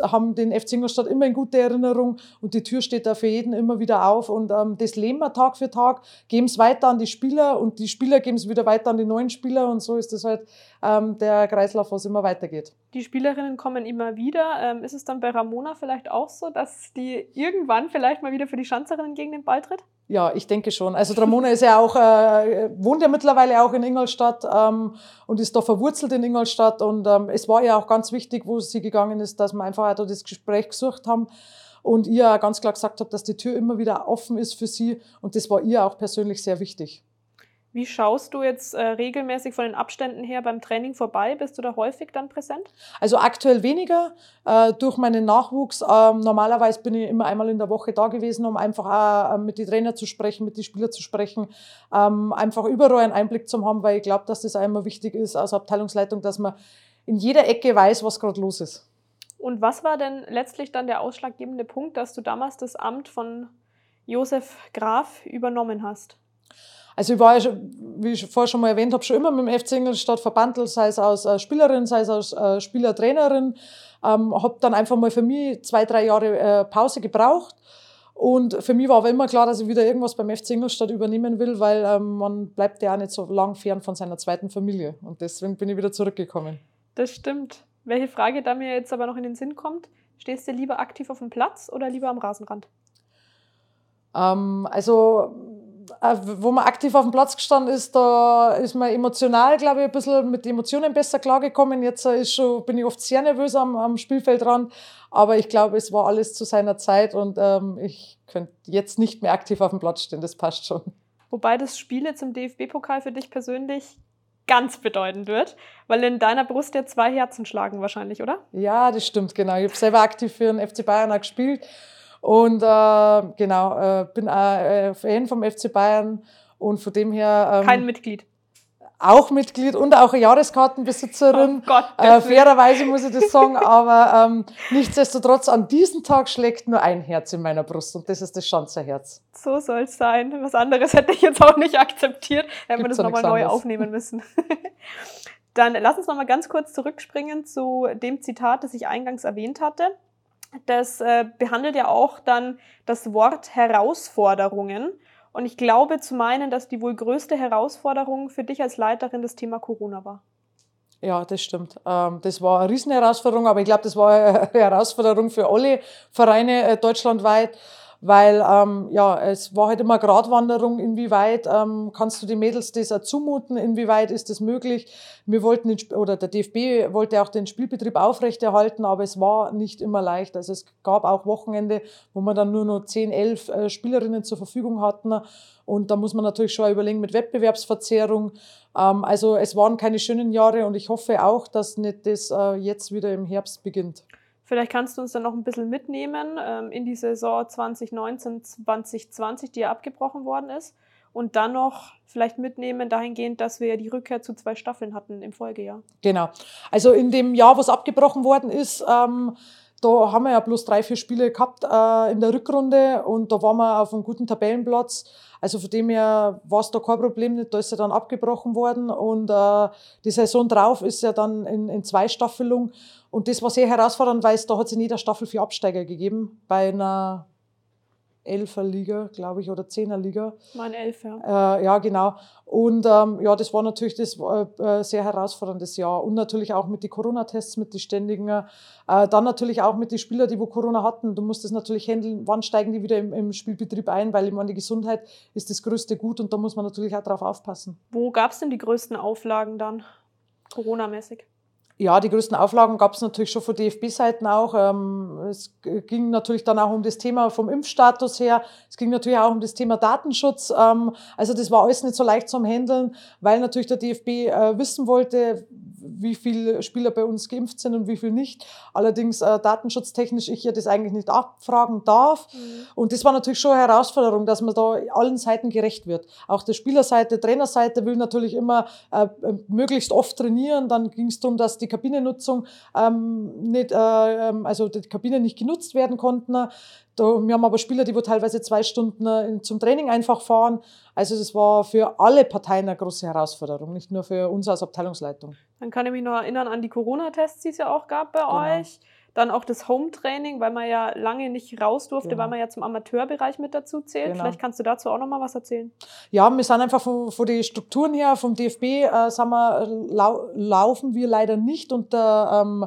haben den FC Ingolstadt immer in guter Erinnerung und die Tür steht da für jeden immer wieder auf. Und ähm, das leben wir Tag für Tag, geben es weiter an die Spieler und die Spieler geben es wieder weiter an die neuen Spieler und so ist das halt der Kreislauf, was immer weitergeht. Die Spielerinnen kommen immer wieder. Ähm, ist es dann bei Ramona vielleicht auch so, dass die irgendwann vielleicht mal wieder für die Schanzerinnen gegen den Ball tritt? Ja, ich denke schon. Also Ramona ist ja auch, äh, wohnt ja mittlerweile auch in Ingolstadt ähm, und ist da verwurzelt in Ingolstadt. Und ähm, es war ja auch ganz wichtig, wo sie gegangen ist, dass wir einfach auch da das Gespräch gesucht haben und ihr ganz klar gesagt habt, dass die Tür immer wieder offen ist für sie. Und das war ihr auch persönlich sehr wichtig. Wie schaust du jetzt äh, regelmäßig von den Abständen her beim Training vorbei? Bist du da häufig dann präsent? Also aktuell weniger äh, durch meinen Nachwuchs. Ähm, normalerweise bin ich immer einmal in der Woche da gewesen, um einfach auch äh, mit den Trainern zu sprechen, mit den Spielern zu sprechen, ähm, einfach überall einen Einblick zu haben, weil ich glaube, dass das immer wichtig ist als Abteilungsleitung, dass man in jeder Ecke weiß, was gerade los ist. Und was war denn letztlich dann der ausschlaggebende Punkt, dass du damals das Amt von Josef Graf übernommen hast? Also ich war ja, schon, wie ich vorher schon mal erwähnt habe, schon immer mit dem FC Ingolstadt verbandelt, sei es als äh, Spielerin, sei es als äh, Spielertrainerin. Ähm, habe dann einfach mal für mich zwei, drei Jahre äh, Pause gebraucht. Und für mich war aber immer klar, dass ich wieder irgendwas beim FC Ingolstadt übernehmen will, weil ähm, man bleibt ja auch nicht so lang fern von seiner zweiten Familie. Und deswegen bin ich wieder zurückgekommen. Das stimmt. Welche Frage da mir jetzt aber noch in den Sinn kommt, stehst du lieber aktiv auf dem Platz oder lieber am Rasenrand? Ähm, also, wo man aktiv auf dem Platz gestanden ist, da ist man emotional, glaube ich, ein bisschen mit Emotionen besser klargekommen. Jetzt äh, ist schon, bin ich oft sehr nervös am, am Spielfeldrand, aber ich glaube, es war alles zu seiner Zeit und ähm, ich könnte jetzt nicht mehr aktiv auf dem Platz stehen, das passt schon. Wobei das Spiel jetzt im DFB-Pokal für dich persönlich ganz bedeutend wird, weil in deiner Brust ja zwei Herzen schlagen wahrscheinlich, oder? Ja, das stimmt, genau. Ich habe selber aktiv für den FC Bayern auch gespielt und äh, genau, äh, bin auch äh, Fan vom FC Bayern und von dem her. Ähm, Kein Mitglied. auch Mitglied und auch Jahreskartenbesitzerin. Oh Gott, äh, fairerweise muss ich das sagen, aber ähm, nichtsdestotrotz, an diesem Tag schlägt nur ein Herz in meiner Brust und das ist das Schanzerherz. So soll es sein. Was anderes hätte ich jetzt auch nicht akzeptiert. Hätten wir das nochmal neu aufnehmen müssen. Dann lass uns nochmal ganz kurz zurückspringen zu dem Zitat, das ich eingangs erwähnt hatte. Das äh, behandelt ja auch dann das Wort Herausforderungen. Und ich glaube zu meinen, dass die wohl größte Herausforderung für dich als Leiterin das Thema Corona war. Ja, das stimmt. Ähm, das war eine Riesenherausforderung, aber ich glaube, das war eine Herausforderung für alle Vereine äh, deutschlandweit weil ähm, ja, es war halt immer Gratwanderung, inwieweit ähm, kannst du die Mädels das auch zumuten, inwieweit ist das möglich. Wir wollten, den, oder der DFB wollte auch den Spielbetrieb aufrechterhalten, aber es war nicht immer leicht. Also es gab auch Wochenende, wo wir dann nur noch 10, 11 äh, Spielerinnen zur Verfügung hatten und da muss man natürlich schon überlegen mit Wettbewerbsverzerrung. Ähm, also es waren keine schönen Jahre und ich hoffe auch, dass nicht das äh, jetzt wieder im Herbst beginnt. Vielleicht kannst du uns dann noch ein bisschen mitnehmen ähm, in die Saison 2019, 2020, die ja abgebrochen worden ist. Und dann noch vielleicht mitnehmen dahingehend, dass wir ja die Rückkehr zu zwei Staffeln hatten im Folgejahr. Genau. Also in dem Jahr, wo es abgebrochen worden ist, ähm, da haben wir ja bloß drei, vier Spiele gehabt äh, in der Rückrunde und da waren wir auf einem guten Tabellenplatz. Also von dem her war es da kein Problem nicht, da ist ja dann abgebrochen worden und äh, die Saison drauf ist ja dann in, in Zweistaffelung und das war sehr herausfordernd, weil es da hat es in jeder Staffel vier Absteiger gegeben. Bei einer Elferliga, glaube ich, oder Zehnerliga. Mein Elf, ja. Äh, ja, genau. Und ähm, ja, das war natürlich das äh, sehr herausforderndes Jahr. Und natürlich auch mit den Corona-Tests, mit den ständigen. Äh, dann natürlich auch mit den Spielern, die wo Corona hatten. Du musst das natürlich handeln, wann steigen die wieder im, im Spielbetrieb ein, weil ich meine, die Gesundheit ist das größte Gut und da muss man natürlich auch drauf aufpassen. Wo gab es denn die größten Auflagen dann, Corona-mäßig? Ja, die größten Auflagen gab es natürlich schon von DFB-Seiten auch. Ähm, es ging natürlich dann auch um das Thema vom Impfstatus her. Es ging natürlich auch um das Thema Datenschutz. Ähm, also das war alles nicht so leicht zum Handeln, weil natürlich der DFB äh, wissen wollte, wie viele Spieler bei uns geimpft sind und wie viel nicht. Allerdings äh, datenschutztechnisch ich ja das eigentlich nicht abfragen darf. Mhm. Und das war natürlich schon eine Herausforderung, dass man da allen Seiten gerecht wird. Auch der Spielerseite, Trainerseite will natürlich immer äh, möglichst oft trainieren. Dann ging es darum, dass die Kabinennutzung ähm, nicht, äh, ähm, also die Kabinen nicht genutzt werden konnten. Da, wir haben aber Spieler, die wo teilweise zwei Stunden äh, zum Training einfach fahren. Also das war für alle Parteien eine große Herausforderung, nicht nur für uns als Abteilungsleitung. Dann kann ich mich noch erinnern an die Corona-Tests, die es ja auch gab bei genau. euch. Dann auch das Home-Training, weil man ja lange nicht raus durfte, genau. weil man ja zum Amateurbereich mit dazu zählt. Genau. Vielleicht kannst du dazu auch noch mal was erzählen. Ja, wir sind einfach von, von den Strukturen her, vom DFB, äh, wir, lau laufen wir leider nicht unter ähm,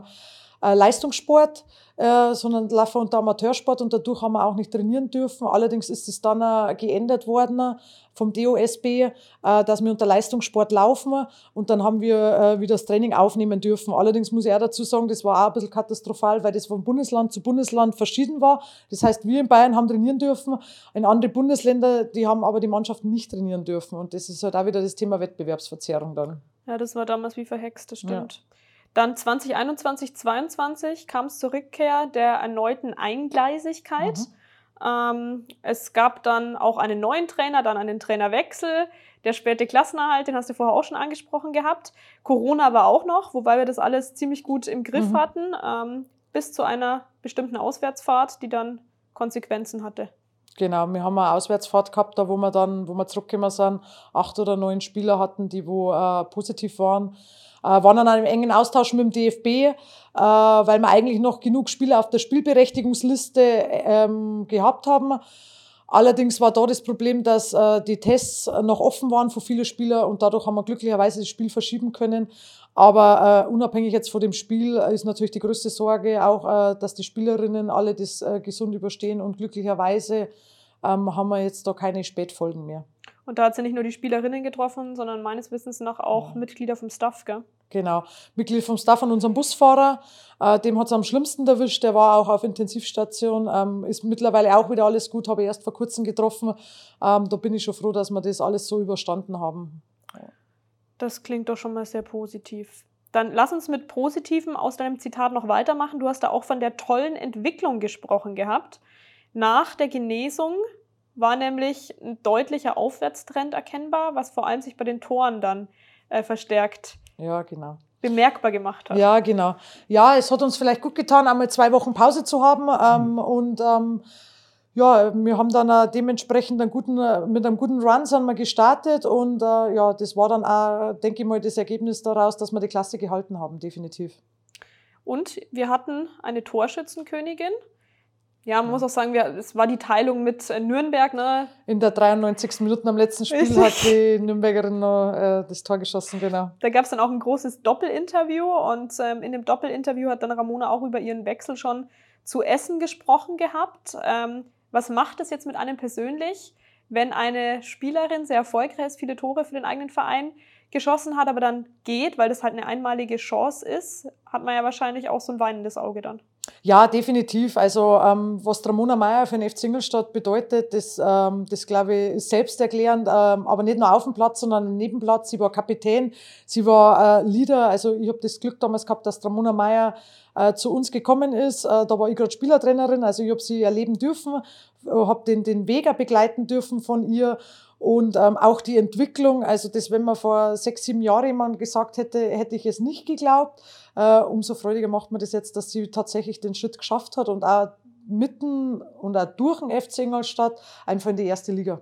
äh, Leistungssport äh, sondern laufen unter Amateursport und dadurch haben wir auch nicht trainieren dürfen. Allerdings ist es dann äh, geändert worden vom DOSB, äh, dass wir unter Leistungssport laufen und dann haben wir äh, wieder das Training aufnehmen dürfen. Allerdings muss ich auch dazu sagen, das war auch ein bisschen katastrophal, weil das von Bundesland zu Bundesland verschieden war. Das heißt, wir in Bayern haben trainieren dürfen, in andere Bundesländer, die haben aber die Mannschaften nicht trainieren dürfen und das ist halt auch wieder das Thema Wettbewerbsverzerrung dann. Ja, das war damals wie verhext, das stimmt. Ja. Dann 2021, 2022 kam es zur Rückkehr der erneuten Eingleisigkeit. Mhm. Ähm, es gab dann auch einen neuen Trainer, dann einen Trainerwechsel. Der späte Klassenerhalt, den hast du vorher auch schon angesprochen gehabt. Corona war auch noch, wobei wir das alles ziemlich gut im Griff mhm. hatten, ähm, bis zu einer bestimmten Auswärtsfahrt, die dann Konsequenzen hatte. Genau, wir haben eine Auswärtsfahrt gehabt, da wo wir dann, wo wir zurückgekommen sind, acht oder neun Spieler hatten, die wo äh, positiv waren. Äh, waren dann einem engen Austausch mit dem DFB, äh, weil wir eigentlich noch genug Spieler auf der Spielberechtigungsliste ähm, gehabt haben. Allerdings war da das Problem, dass äh, die Tests noch offen waren für viele Spieler und dadurch haben wir glücklicherweise das Spiel verschieben können. Aber äh, unabhängig jetzt von dem Spiel ist natürlich die größte Sorge auch, äh, dass die Spielerinnen alle das äh, gesund überstehen und glücklicherweise ähm, haben wir jetzt da keine Spätfolgen mehr. Und da hat sie nicht nur die Spielerinnen getroffen, sondern meines Wissens nach auch ja. Mitglieder vom Staff, gell? Genau, Mitglied vom Staff und unserem Busfahrer. Äh, dem hat es am schlimmsten erwischt. Der war auch auf Intensivstation. Ähm, ist mittlerweile auch wieder alles gut. Habe ich erst vor kurzem getroffen. Ähm, da bin ich schon froh, dass wir das alles so überstanden haben. Das klingt doch schon mal sehr positiv. Dann lass uns mit Positivem aus deinem Zitat noch weitermachen. Du hast da auch von der tollen Entwicklung gesprochen gehabt. Nach der Genesung war nämlich ein deutlicher Aufwärtstrend erkennbar, was vor allem sich bei den Toren dann äh, verstärkt Ja, genau. bemerkbar gemacht hat. Ja, genau. Ja, es hat uns vielleicht gut getan, einmal zwei Wochen Pause zu haben. Ähm, und ähm, ja, wir haben dann dementsprechend einen guten, mit einem guten Run sind wir gestartet. Und äh, ja, das war dann auch, denke ich mal, das Ergebnis daraus, dass wir die Klasse gehalten haben, definitiv. Und wir hatten eine Torschützenkönigin. Ja, man muss auch sagen, wir, es war die Teilung mit äh, Nürnberg. Ne? In der 93. Minute am letzten Spiel Richtig. hat die Nürnbergerin noch äh, das Tor geschossen, genau. Da gab es dann auch ein großes Doppelinterview und ähm, in dem Doppelinterview hat dann Ramona auch über ihren Wechsel schon zu Essen gesprochen gehabt. Ähm, was macht es jetzt mit einem persönlich, wenn eine Spielerin sehr erfolgreich ist, viele Tore für den eigenen Verein geschossen hat, aber dann geht, weil das halt eine einmalige Chance ist, hat man ja wahrscheinlich auch so ein weinendes Auge dann. Ja, definitiv. Also ähm, was Ramona Meyer für den FC Ingolstadt bedeutet, das, ähm, das glaube ich, ist selbsterklärend, ähm, aber nicht nur auf dem Platz, sondern im Nebenplatz. Sie war Kapitän, sie war äh, Leader. Also ich habe das Glück damals gehabt, dass Ramona Meyer äh, zu uns gekommen ist. Äh, da war ich gerade Spielertrainerin, also ich habe sie erleben dürfen, habe den, den auch begleiten dürfen von ihr und ähm, auch die Entwicklung. Also das, wenn man vor sechs, sieben Jahren jemand gesagt hätte, hätte ich es nicht geglaubt. Äh, umso freudiger macht man das jetzt, dass sie tatsächlich den Schritt geschafft hat und auch mitten und auch durch den FC Ingolstadt einfach in die erste Liga.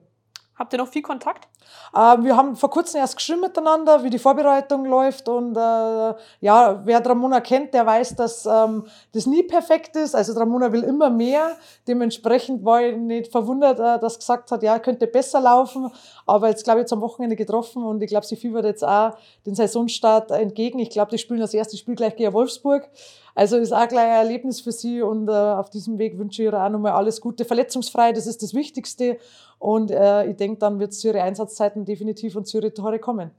Habt ihr noch viel Kontakt? Äh, wir haben vor kurzem erst geschrieben miteinander, wie die Vorbereitung läuft. Und äh, ja, wer Ramona kennt, der weiß, dass ähm, das nie perfekt ist. Also Ramona will immer mehr. Dementsprechend war ich nicht verwundert, äh, dass gesagt hat, ja, könnte besser laufen. Aber jetzt glaube ich jetzt am Wochenende getroffen und ich glaube, sie fiebert jetzt auch den Saisonstart entgegen. Ich glaube, die spielen das erste Spiel gleich gegen Wolfsburg. Also ist auch gleich ein Erlebnis für sie und äh, auf diesem Weg wünsche ich ihr auch nochmal alles Gute. Verletzungsfrei, das ist das Wichtigste. Und äh, ich denke, dann wird zu ihre Einsatzzeiten definitiv und zu ihre Tore kommen.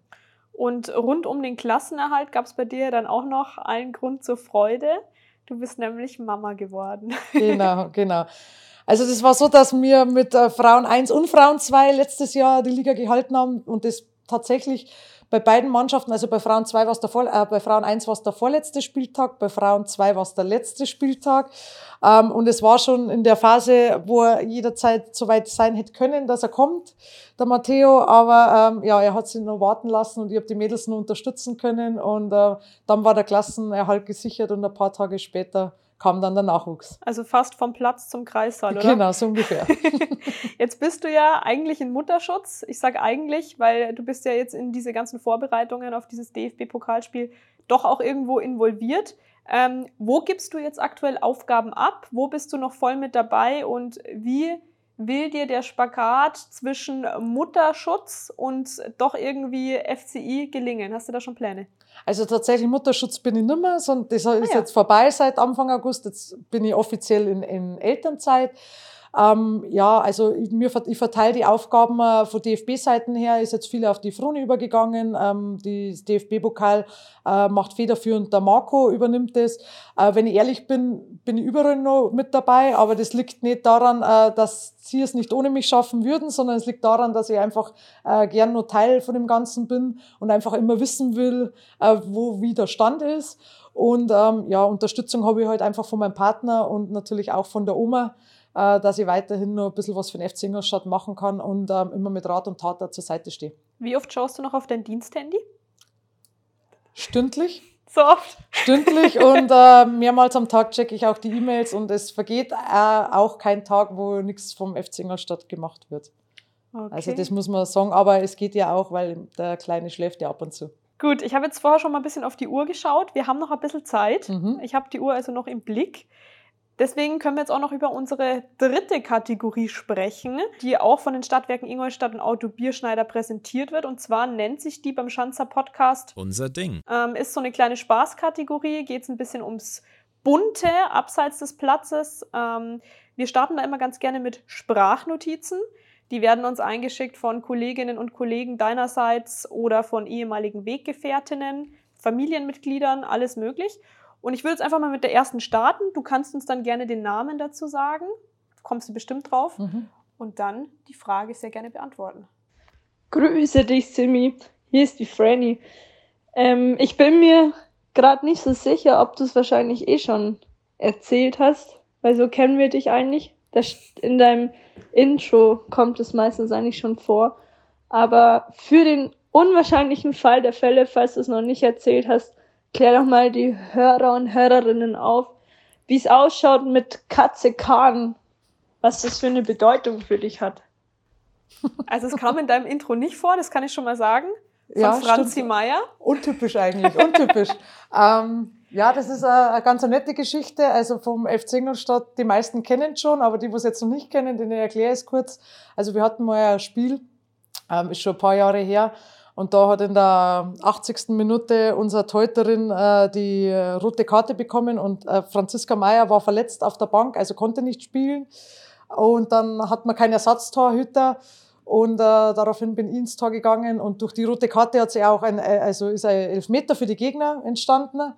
Und rund um den Klassenerhalt gab es bei dir dann auch noch allen Grund zur Freude. Du bist nämlich Mama geworden. Genau, genau. Also das war so, dass wir mit äh, Frauen 1 und Frauen 2 letztes Jahr die Liga gehalten haben und das tatsächlich bei beiden Mannschaften, also bei Frauen 2 war es der Vor äh, bei Frauen 1 war es der vorletzte Spieltag, bei Frauen 2 war es der letzte Spieltag. Ähm, und es war schon in der Phase, wo er jederzeit so weit sein hätte können, dass er kommt, der Matteo. Aber ähm, ja, er hat sich noch warten lassen und ich habe die Mädels noch unterstützen können. Und äh, dann war der Klassenerhalt gesichert und ein paar Tage später kam dann der Nachwuchs. Also fast vom Platz zum Kreissaal, oder? Genau, so ungefähr. Jetzt bist du ja eigentlich in Mutterschutz. Ich sage eigentlich, weil du bist ja jetzt in diese ganzen Vorbereitungen auf dieses DFB-Pokalspiel doch auch irgendwo involviert. Ähm, wo gibst du jetzt aktuell Aufgaben ab? Wo bist du noch voll mit dabei? Und wie will dir der Spagat zwischen Mutterschutz und doch irgendwie FCI gelingen? Hast du da schon Pläne? Also tatsächlich Mutterschutz bin ich nicht mehr, sondern das ist Ah ja. jetzt vorbei seit Anfang August. Jetzt bin ich offiziell in, in Elternzeit. Ähm, ja, also ich, mir, ich verteile die Aufgaben äh, von DFB-Seiten her, ist jetzt viel auf die Froni übergegangen. Ähm, die DFB-Pokal äh, macht federführend der Marco, übernimmt das. Äh, wenn ich ehrlich bin, bin ich überall noch mit dabei, aber das liegt nicht daran, äh, dass sie es nicht ohne mich schaffen würden, sondern es liegt daran, dass ich einfach äh, gern nur Teil von dem Ganzen bin und einfach immer wissen will, äh, wo wie der Stand ist. Und ähm, ja, Unterstützung habe ich halt einfach von meinem Partner und natürlich auch von der Oma, äh, dass ich weiterhin noch ein bisschen was für den FC Ingolstadt machen kann und ähm, immer mit Rat und Tat da zur Seite stehe. Wie oft schaust du noch auf dein Diensthandy? Stündlich, So oft. stündlich und äh, mehrmals am Tag checke ich auch die E-Mails und es vergeht äh, auch kein Tag, wo nichts vom FC Ingolstadt gemacht wird. Okay. Also das muss man sagen, aber es geht ja auch, weil der Kleine schläft ja ab und zu. Gut, ich habe jetzt vorher schon mal ein bisschen auf die Uhr geschaut. Wir haben noch ein bisschen Zeit. Mhm. Ich habe die Uhr also noch im Blick. Deswegen können wir jetzt auch noch über unsere dritte Kategorie sprechen, die auch von den Stadtwerken Ingolstadt und Auto Bierschneider präsentiert wird. Und zwar nennt sich die beim Schanzer Podcast Unser Ding. ähm, ist so eine kleine Spaßkategorie, geht es ein bisschen ums Bunte abseits des Platzes. Ähm, wir starten da immer ganz gerne mit Sprachnotizen. Die werden uns eingeschickt von Kolleginnen und Kollegen deinerseits oder von ehemaligen Weggefährtinnen, Familienmitgliedern, alles möglich. Und ich würde jetzt einfach mal mit der ersten starten. Du kannst uns dann gerne den Namen dazu sagen. Kommst du bestimmt drauf. Mhm. Und dann die Frage sehr gerne beantworten. Grüße dich, Simi. Hier ist die Franny. Ähm, ich bin mir gerade nicht so sicher, ob du es wahrscheinlich eh schon erzählt hast, weil so kennen wir dich eigentlich. Das, in deinem Intro kommt es meistens eigentlich schon vor. Aber für den unwahrscheinlichen Fall der Fälle, falls du es noch nicht erzählt hast, klär doch mal die Hörer und Hörerinnen auf, wie es ausschaut mit Katze Kahn, was das für eine Bedeutung für dich hat. Also es kam in deinem Intro nicht vor, das kann ich schon mal sagen. Von Ja, Franzi stimmt. Meier. Untypisch eigentlich, untypisch. ähm, ja, das ist eine, eine ganz nette Geschichte. Also vom FC Ingolstadt, die meisten kennen schon, aber die, die es jetzt noch nicht kennen, denen erkläre ich es kurz. Also wir hatten mal ein Spiel, ähm, ist schon ein paar Jahre her. Und da hat in der 80. Minute unsere Teuterin äh, die rote Karte bekommen und äh, Franziska Meyer war verletzt auf der Bank, also konnte nicht spielen. Und dann hat man keinen Ersatztorhüter. Und äh, daraufhin bin ich ins Tor gegangen und durch die rote Karte hat sich auch ein, äh, also ist ein Elfmeter für die Gegner entstanden.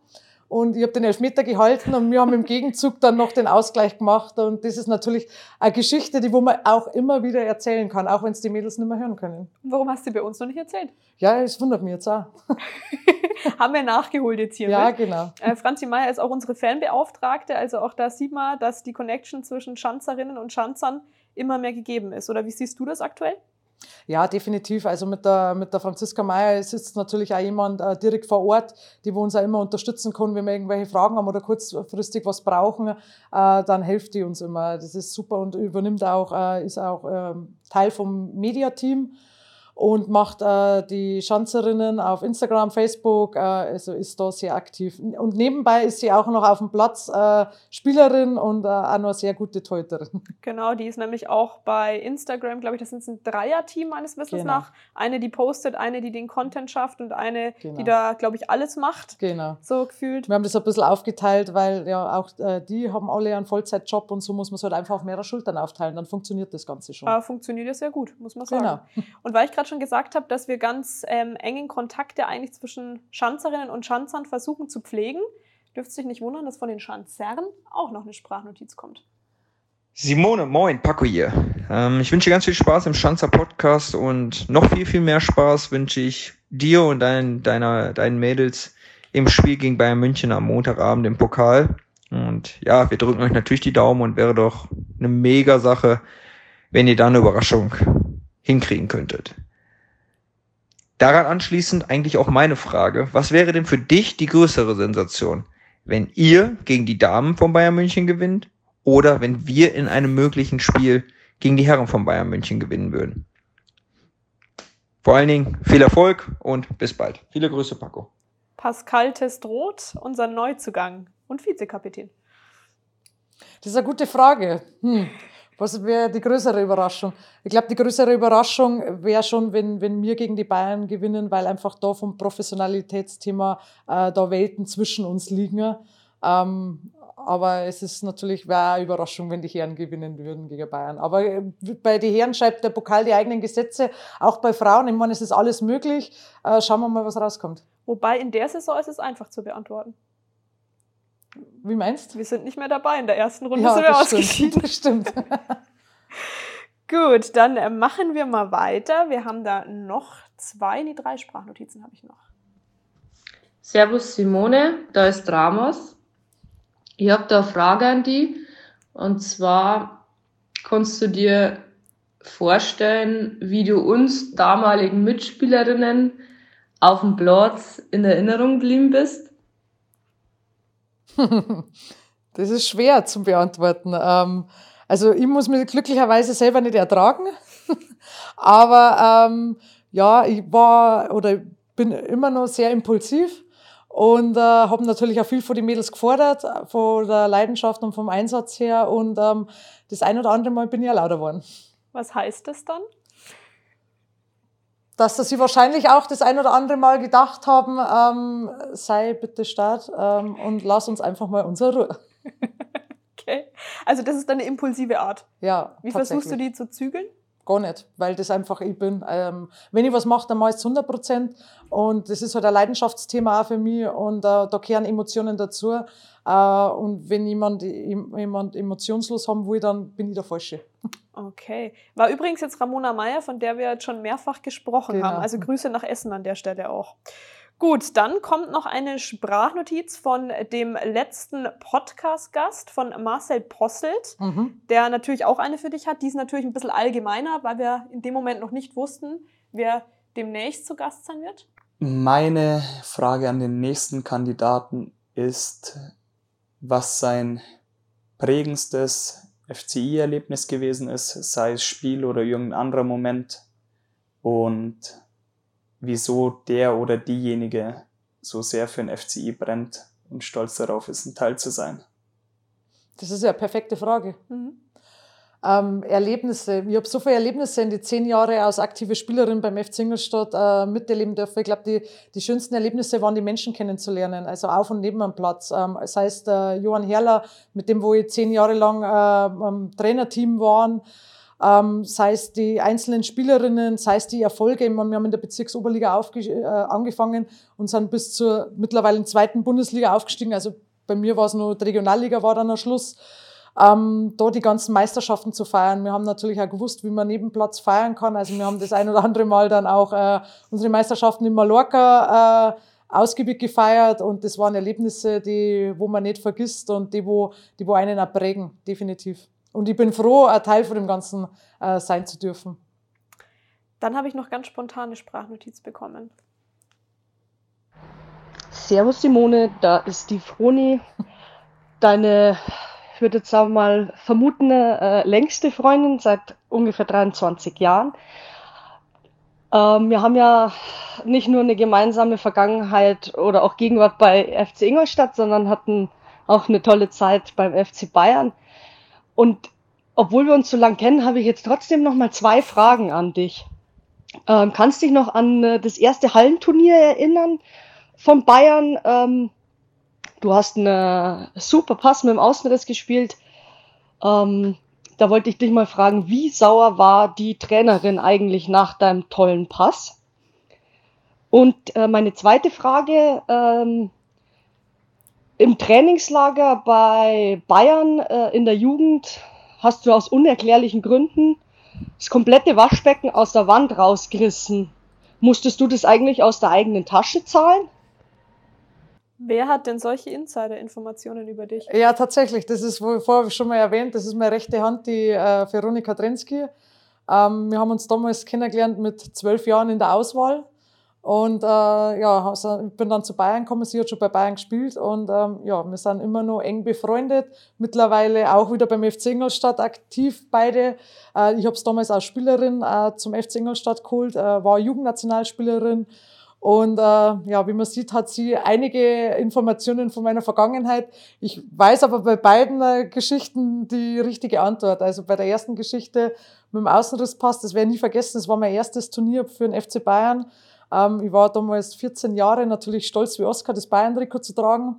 Und ich habe den Elfmeter gehalten und wir haben im Gegenzug dann noch den Ausgleich gemacht. Und das ist natürlich eine Geschichte, die wo man auch immer wieder erzählen kann, auch wenn es die Mädels nicht mehr hören können. Warum hast du bei uns noch nicht erzählt? Ja, es wundert mich jetzt auch. Haben wir nachgeholt jetzt hier. Ja, mit. genau. Äh, Franzi Meier ist auch unsere Fanbeauftragte, also auch da sieht man, dass die Connection zwischen Schanzerinnen und Schanzern immer mehr gegeben ist. Oder wie siehst du das aktuell? Ja, definitiv. Also mit der, mit der Franziska Meyer sitzt natürlich auch jemand äh, direkt vor Ort, die wo uns auch immer unterstützen kann, wenn wir irgendwelche Fragen haben oder kurzfristig was brauchen, äh, dann hilft die uns immer. Das ist super und übernimmt auch, äh, ist auch ähm, Teil vom Mediateam und macht äh, die Schanzerinnen auf Instagram, Facebook, äh, also ist da sehr aktiv. Und nebenbei ist sie auch noch auf dem Platz äh, Spielerin und äh, auch noch eine sehr gute Teuterin. Genau, die ist nämlich auch bei Instagram, glaube ich, das ist ein Dreier-Team meines Wissens Genau. nach. Eine, die postet, eine, die den Content schafft und eine, Genau. die da, glaube ich, alles macht, Genau. so gefühlt. Wir haben das ein bisschen aufgeteilt, weil ja auch äh, die haben alle einen Vollzeitjob und so muss man es halt einfach auf mehrere Schultern aufteilen. Dann funktioniert das Ganze schon. Aber funktioniert ja sehr gut, muss man sagen. Genau. Und weil ich gerade schon gesagt habe, dass wir ganz ähm, engen Kontakt ja eigentlich zwischen Schanzerinnen und Schanzern versuchen zu pflegen, dürft sich nicht wundern, dass von den Schanzern auch noch eine Sprachnotiz kommt. Simone, moin, Paco hier. Ähm, ich wünsche dir ganz viel Spaß im Schanzer Podcast und noch viel, viel mehr Spaß wünsche ich dir und dein, deiner, deinen Mädels im Spiel gegen Bayern München am Montagabend im Pokal. Und ja, wir drücken euch natürlich die Daumen und wäre doch eine mega Sache, wenn ihr da eine Überraschung hinkriegen könntet. Daran anschließend eigentlich auch meine Frage. Was wäre denn für dich die größere Sensation? Wenn ihr gegen die Damen von Bayern München gewinnt oder wenn wir in einem möglichen Spiel gegen die Herren von Bayern München gewinnen würden. Vor allen Dingen viel Erfolg und bis bald. Viele Grüße, Paco. Pascal Testroth, unser Neuzugang und Vizekapitän. Das ist eine gute Frage. Hm. Was wäre die größere Überraschung? Ich glaube, die größere Überraschung wäre schon, wenn, wenn wir gegen die Bayern gewinnen, weil einfach da vom Professionalitätsthema äh, da Welten zwischen uns liegen. Ähm, aber es ist natürlich wäre eine Überraschung, wenn die Herren gewinnen würden gegen Bayern. Aber äh, bei den Herren schreibt der Pokal die eigenen Gesetze, auch bei Frauen. Ich meine, es ist alles möglich. Äh, schauen wir mal, was rauskommt. Wobei in der Saison ist es einfach zu beantworten. Wie meinst du? Wir sind nicht mehr dabei. In der ersten Runde sind wir das ausgeschieden. stimmt. Das stimmt. Gut, dann äh, machen wir mal weiter. Wir haben da noch zwei, nee, drei Sprachnotizen habe ich noch. Servus Simone, da ist Ramos. Ich habe da eine Frage an die. Und zwar kannst du dir vorstellen, wie du uns damaligen Mitspielerinnen auf dem Platz in Erinnerung geblieben bist? Das ist schwer zu beantworten. Ähm, also ich muss mich glücklicherweise selber nicht ertragen. Aber ähm, ja, ich war oder bin immer noch sehr impulsiv und äh, habe natürlich auch viel von den Mädels gefordert, von der Leidenschaft und vom Einsatz her. Und ähm, das ein oder andere Mal bin ich ja lauter geworden. Was heißt das dann? Dass sie wahrscheinlich auch das ein oder andere Mal gedacht haben, ähm, sei bitte stark ähm, und lass uns einfach mal unsere Ruhe. Okay. Also das ist deine impulsive Art. Ja, Wie versuchst du die zu zügeln? Gar nicht, weil das einfach ich bin. Ähm, wenn ich was mache, dann mache ich es 100 Prozent. Und das ist halt ein Leidenschaftsthema auch für mich und äh, da kehren Emotionen dazu. Äh, und wenn jemand, jemand emotionslos haben will, dann bin ich der Falsche. Okay. War übrigens jetzt Ramona Meyer, von der wir jetzt schon mehrfach gesprochen Genau. haben. Also Grüße nach Essen an der Stelle auch. Gut, dann kommt noch eine Sprachnotiz von dem letzten Podcast-Gast von Marcel Posselt, Mhm. der natürlich auch eine für dich hat. Die ist natürlich ein bisschen allgemeiner, weil wir in dem Moment noch nicht wussten, wer demnächst zu Gast sein wird? Meine Frage an den nächsten Kandidaten ist, was sein prägendstes FCI-Erlebnis gewesen ist, sei es Spiel oder irgendein anderer Moment und wieso der oder diejenige so sehr für den FCI brennt und stolz darauf ist, ein Teil zu sein. Das ist ja eine perfekte Frage. Mhm. Ähm, Erlebnisse. Ich habe so viele Erlebnisse in die zehn Jahre als aktive Spielerin beim FC Ingolstadt äh, miterleben dürfen. Ich glaube, die, die schönsten Erlebnisse waren, die Menschen kennenzulernen, also auf und neben am Platz. Ähm, das heißt, äh, Johann Herrler, mit dem wo ich zehn Jahre lang äh, am Trainerteam waren, ähm, sei es die einzelnen Spielerinnen, sei es die Erfolge. Wir haben in der Bezirksoberliga äh, angefangen und sind bis zur mittlerweile zweiten Bundesliga aufgestiegen. Also bei mir war es nur die Regionalliga, war dann am Schluss ähm, da die ganzen Meisterschaften zu feiern. Wir haben natürlich auch gewusst, wie man neben Platz feiern kann. Also wir haben das ein oder andere Mal dann auch äh, unsere Meisterschaften in Mallorca äh, ausgiebig gefeiert und das waren Erlebnisse, die, wo man nicht vergisst und die, wo, die, wo einen auch prägen, definitiv. Und ich bin froh, ein Teil von dem Ganzen äh, sein zu dürfen. Dann habe ich noch ganz spontan eine Sprachnotiz bekommen. Servus Simone, da ist die Froni, deine würde jetzt auch mal vermuten, äh, längste Freundin seit ungefähr 23 Jahren. Ähm, wir haben ja nicht nur eine gemeinsame Vergangenheit oder auch Gegenwart bei FC Ingolstadt, sondern hatten auch eine tolle Zeit beim FC Bayern. Und obwohl wir uns so lang kennen, habe ich jetzt trotzdem noch mal zwei Fragen an dich. Ähm, kannst dich noch an äh, das erste Hallenturnier erinnern von Bayern? Ähm, Du hast einen super Pass mit dem Außenriss gespielt. Ähm, da wollte ich dich mal fragen, wie sauer war die Trainerin eigentlich nach deinem tollen Pass? Und äh, meine zweite Frage, ähm, im Trainingslager bei Bayern äh, in der Jugend hast du aus unerklärlichen Gründen das komplette Waschbecken aus der Wand rausgerissen. Musstest du das eigentlich aus der eigenen Tasche zahlen? Wer hat denn solche Insider-Informationen über dich? Ja, tatsächlich. Das ist, vorher schon mal erwähnt, das ist meine rechte Hand, die äh, Veronika Trensky. Ähm, wir haben uns damals kennengelernt mit zwölf Jahren in der Auswahl. Und äh, ja, also ich bin dann zu Bayern gekommen, sie hat schon bei Bayern gespielt und ähm, ja, wir sind immer noch eng befreundet. Mittlerweile auch wieder beim FC Ingolstadt aktiv, beide. Äh, ich habe es damals als Spielerin äh, zum FC Ingolstadt geholt, äh, war Jugendnationalspielerin und äh, ja, wie man sieht, hat sie einige Informationen von meiner Vergangenheit. Ich weiß aber bei beiden äh, Geschichten die richtige Antwort. Also bei der ersten Geschichte mit dem Außenrisspass, das werde ich nie vergessen, das war mein erstes Turnier für den FC Bayern. Ähm, ich war damals 14 Jahre, natürlich stolz wie Oscar, das Bayern-Trikot zu tragen.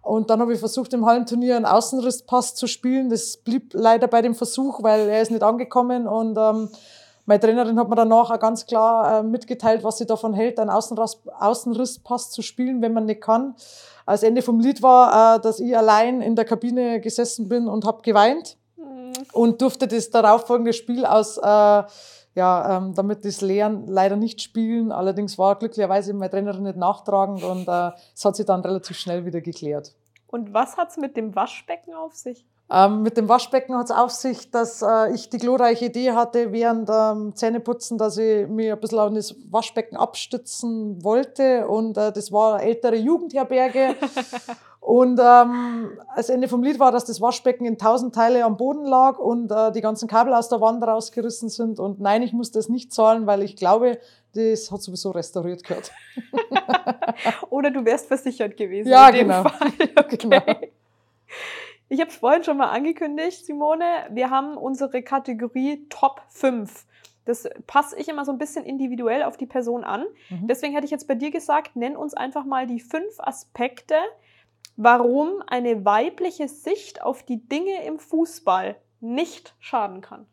Und dann habe ich versucht, im Hallenturnier einen Außenrisspass zu spielen. Das blieb leider bei dem Versuch, weil er ist nicht angekommen und ähm, meine Trainerin hat mir danach auch ganz klar äh, mitgeteilt, was sie davon hält, einen Außenriss, Außenrisspass zu spielen, wenn man nicht kann. Das Ende vom Lied war, äh, dass ich allein in der Kabine gesessen bin und habe geweint mhm. und durfte das darauffolgende Spiel aus, äh, ja, ähm, damit das Lehren leider nicht spielen. Allerdings war glücklicherweise meine Trainerin nicht nachtragend und äh, es hat sich dann relativ schnell wieder geklärt. Und was hat es mit dem Waschbecken auf sich? Ähm, mit dem Waschbecken hat es auf sich, dass äh, ich die glorreiche Idee hatte, während ähm, Zähneputzen, dass ich mir ein bisschen an das Waschbecken abstützen wollte. Und äh, das war eine ältere Jugendherberge. und ähm, das Ende vom Lied war, dass das Waschbecken in tausend Teile am Boden lag und äh, die ganzen Kabel aus der Wand rausgerissen sind. Und nein, ich musste es nicht zahlen, weil ich glaube, das hat sowieso restauriert gehört. Oder du wärst versichert gewesen. Ja, genau. Okay. genau. Ich habe es vorhin schon mal angekündigt, Simone. Wir haben unsere Kategorie Top 5. Das passe ich immer so ein bisschen individuell auf die Person an. Mhm. Deswegen hätte ich jetzt bei dir gesagt, nenn uns einfach mal die fünf Aspekte, warum eine weibliche Sicht auf die Dinge im Fußball nicht schaden kann.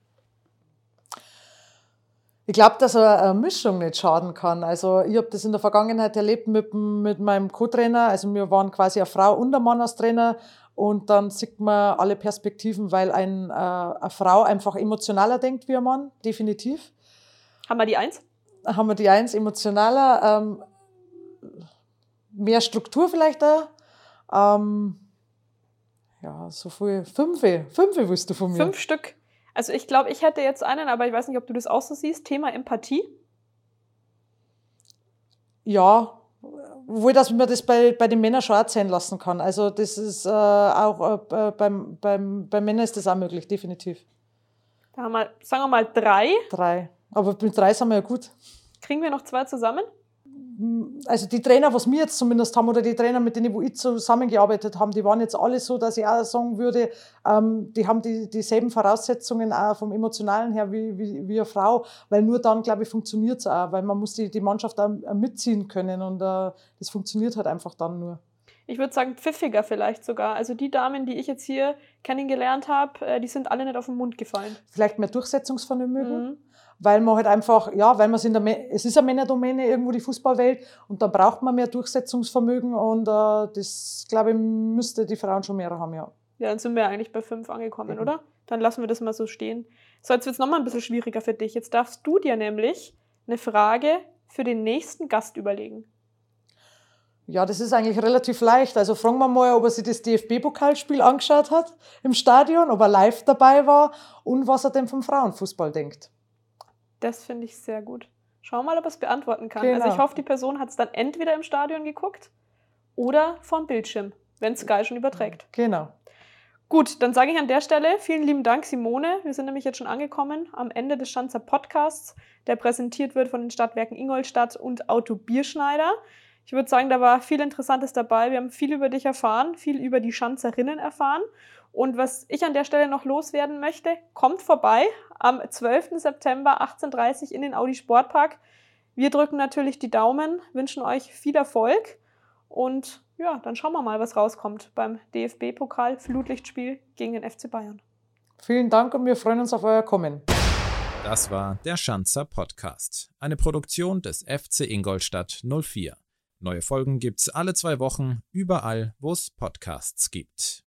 Ich glaube, dass eine Mischung nicht schaden kann. Also ich habe das in der Vergangenheit erlebt mit, mit meinem Co-Trainer. Also wir waren quasi eine Frau und ein Mann als Trainer und dann sieht man alle Perspektiven, weil ein, äh, eine Frau einfach emotionaler denkt wie ein Mann, definitiv. Haben wir die Eins? Haben wir die Eins, emotionaler. Ähm, mehr Struktur vielleicht da. Ähm, ja, so viel. Fünfe. Fünfe willst du von mir. Fünf Stück. Also ich glaube, ich hätte jetzt einen, aber ich weiß nicht, ob du das auch so siehst. Thema Empathie. Ja, obwohl, dass man das bei, bei den Männern schon erzählen lassen kann. Also das ist äh, auch äh, beim, beim, bei Männern ist das auch möglich, definitiv. Da haben wir, sagen wir mal, drei. Drei. Aber mit drei sind wir ja gut. Kriegen wir noch zwei zusammen? Also die Trainer, was wir jetzt zumindest haben, oder die Trainer, mit denen wo ich zusammengearbeitet habe, die waren jetzt alle so, dass ich auch sagen würde, ähm, die haben die, dieselben Voraussetzungen auch vom Emotionalen her wie, wie, wie eine Frau, weil nur dann, glaube ich, funktioniert es auch, weil man muss die, die Mannschaft auch mitziehen können und äh, das funktioniert halt einfach dann nur ich würde sagen, pfiffiger vielleicht sogar. Also die Damen, die ich jetzt hier kennengelernt habe, äh, die sind alle nicht auf den Mund gefallen. Vielleicht mehr Durchsetzungsvermögen, mhm. Weil man halt einfach, ja, weil man es in der, es ist eine Männerdomäne irgendwo die Fußballwelt und da braucht man mehr Durchsetzungsvermögen und äh, das, glaube ich, müsste die Frauen schon mehr haben, ja. Ja, dann sind wir eigentlich bei fünf angekommen, mhm. oder? Dann lassen wir das mal so stehen. So, jetzt wird es nochmal ein bisschen schwieriger für dich. Jetzt darfst du dir nämlich eine Frage für den nächsten Gast überlegen. Ja, das ist eigentlich relativ leicht. Also fragen wir mal, ob er sich das DFB-Pokalspiel angeschaut hat im Stadion, ob er live dabei war und was er denn vom Frauenfußball denkt. Das finde ich sehr gut. Schauen wir mal, ob er es beantworten kann. Genau. Also ich hoffe, die Person hat es dann entweder im Stadion geguckt oder vom Bildschirm, wenn Sky schon überträgt. Genau. Gut, dann sage ich an der Stelle vielen lieben Dank, Simone. Wir sind nämlich jetzt schon angekommen am Ende des Schanzer Podcasts, der präsentiert wird von den Stadtwerken Ingolstadt und Auto Bierschneider. Ich würde sagen, da war viel Interessantes dabei. Wir haben viel über dich erfahren, viel über die Schanzerinnen erfahren. Und was ich an der Stelle noch loswerden möchte, kommt vorbei am 12. September 18.30 Uhr in den Audi Sportpark. Wir drücken natürlich die Daumen, wünschen euch viel Erfolg und ja, dann schauen wir mal, was rauskommt beim DFB-Pokal Flutlichtspiel gegen den FC Bayern. Vielen Dank und wir freuen uns auf euer Kommen. Das war der Schanzer Podcast, eine Produktion des FC Ingolstadt 04. Neue Folgen gibt's alle zwei Wochen, überall, wo es Podcasts gibt.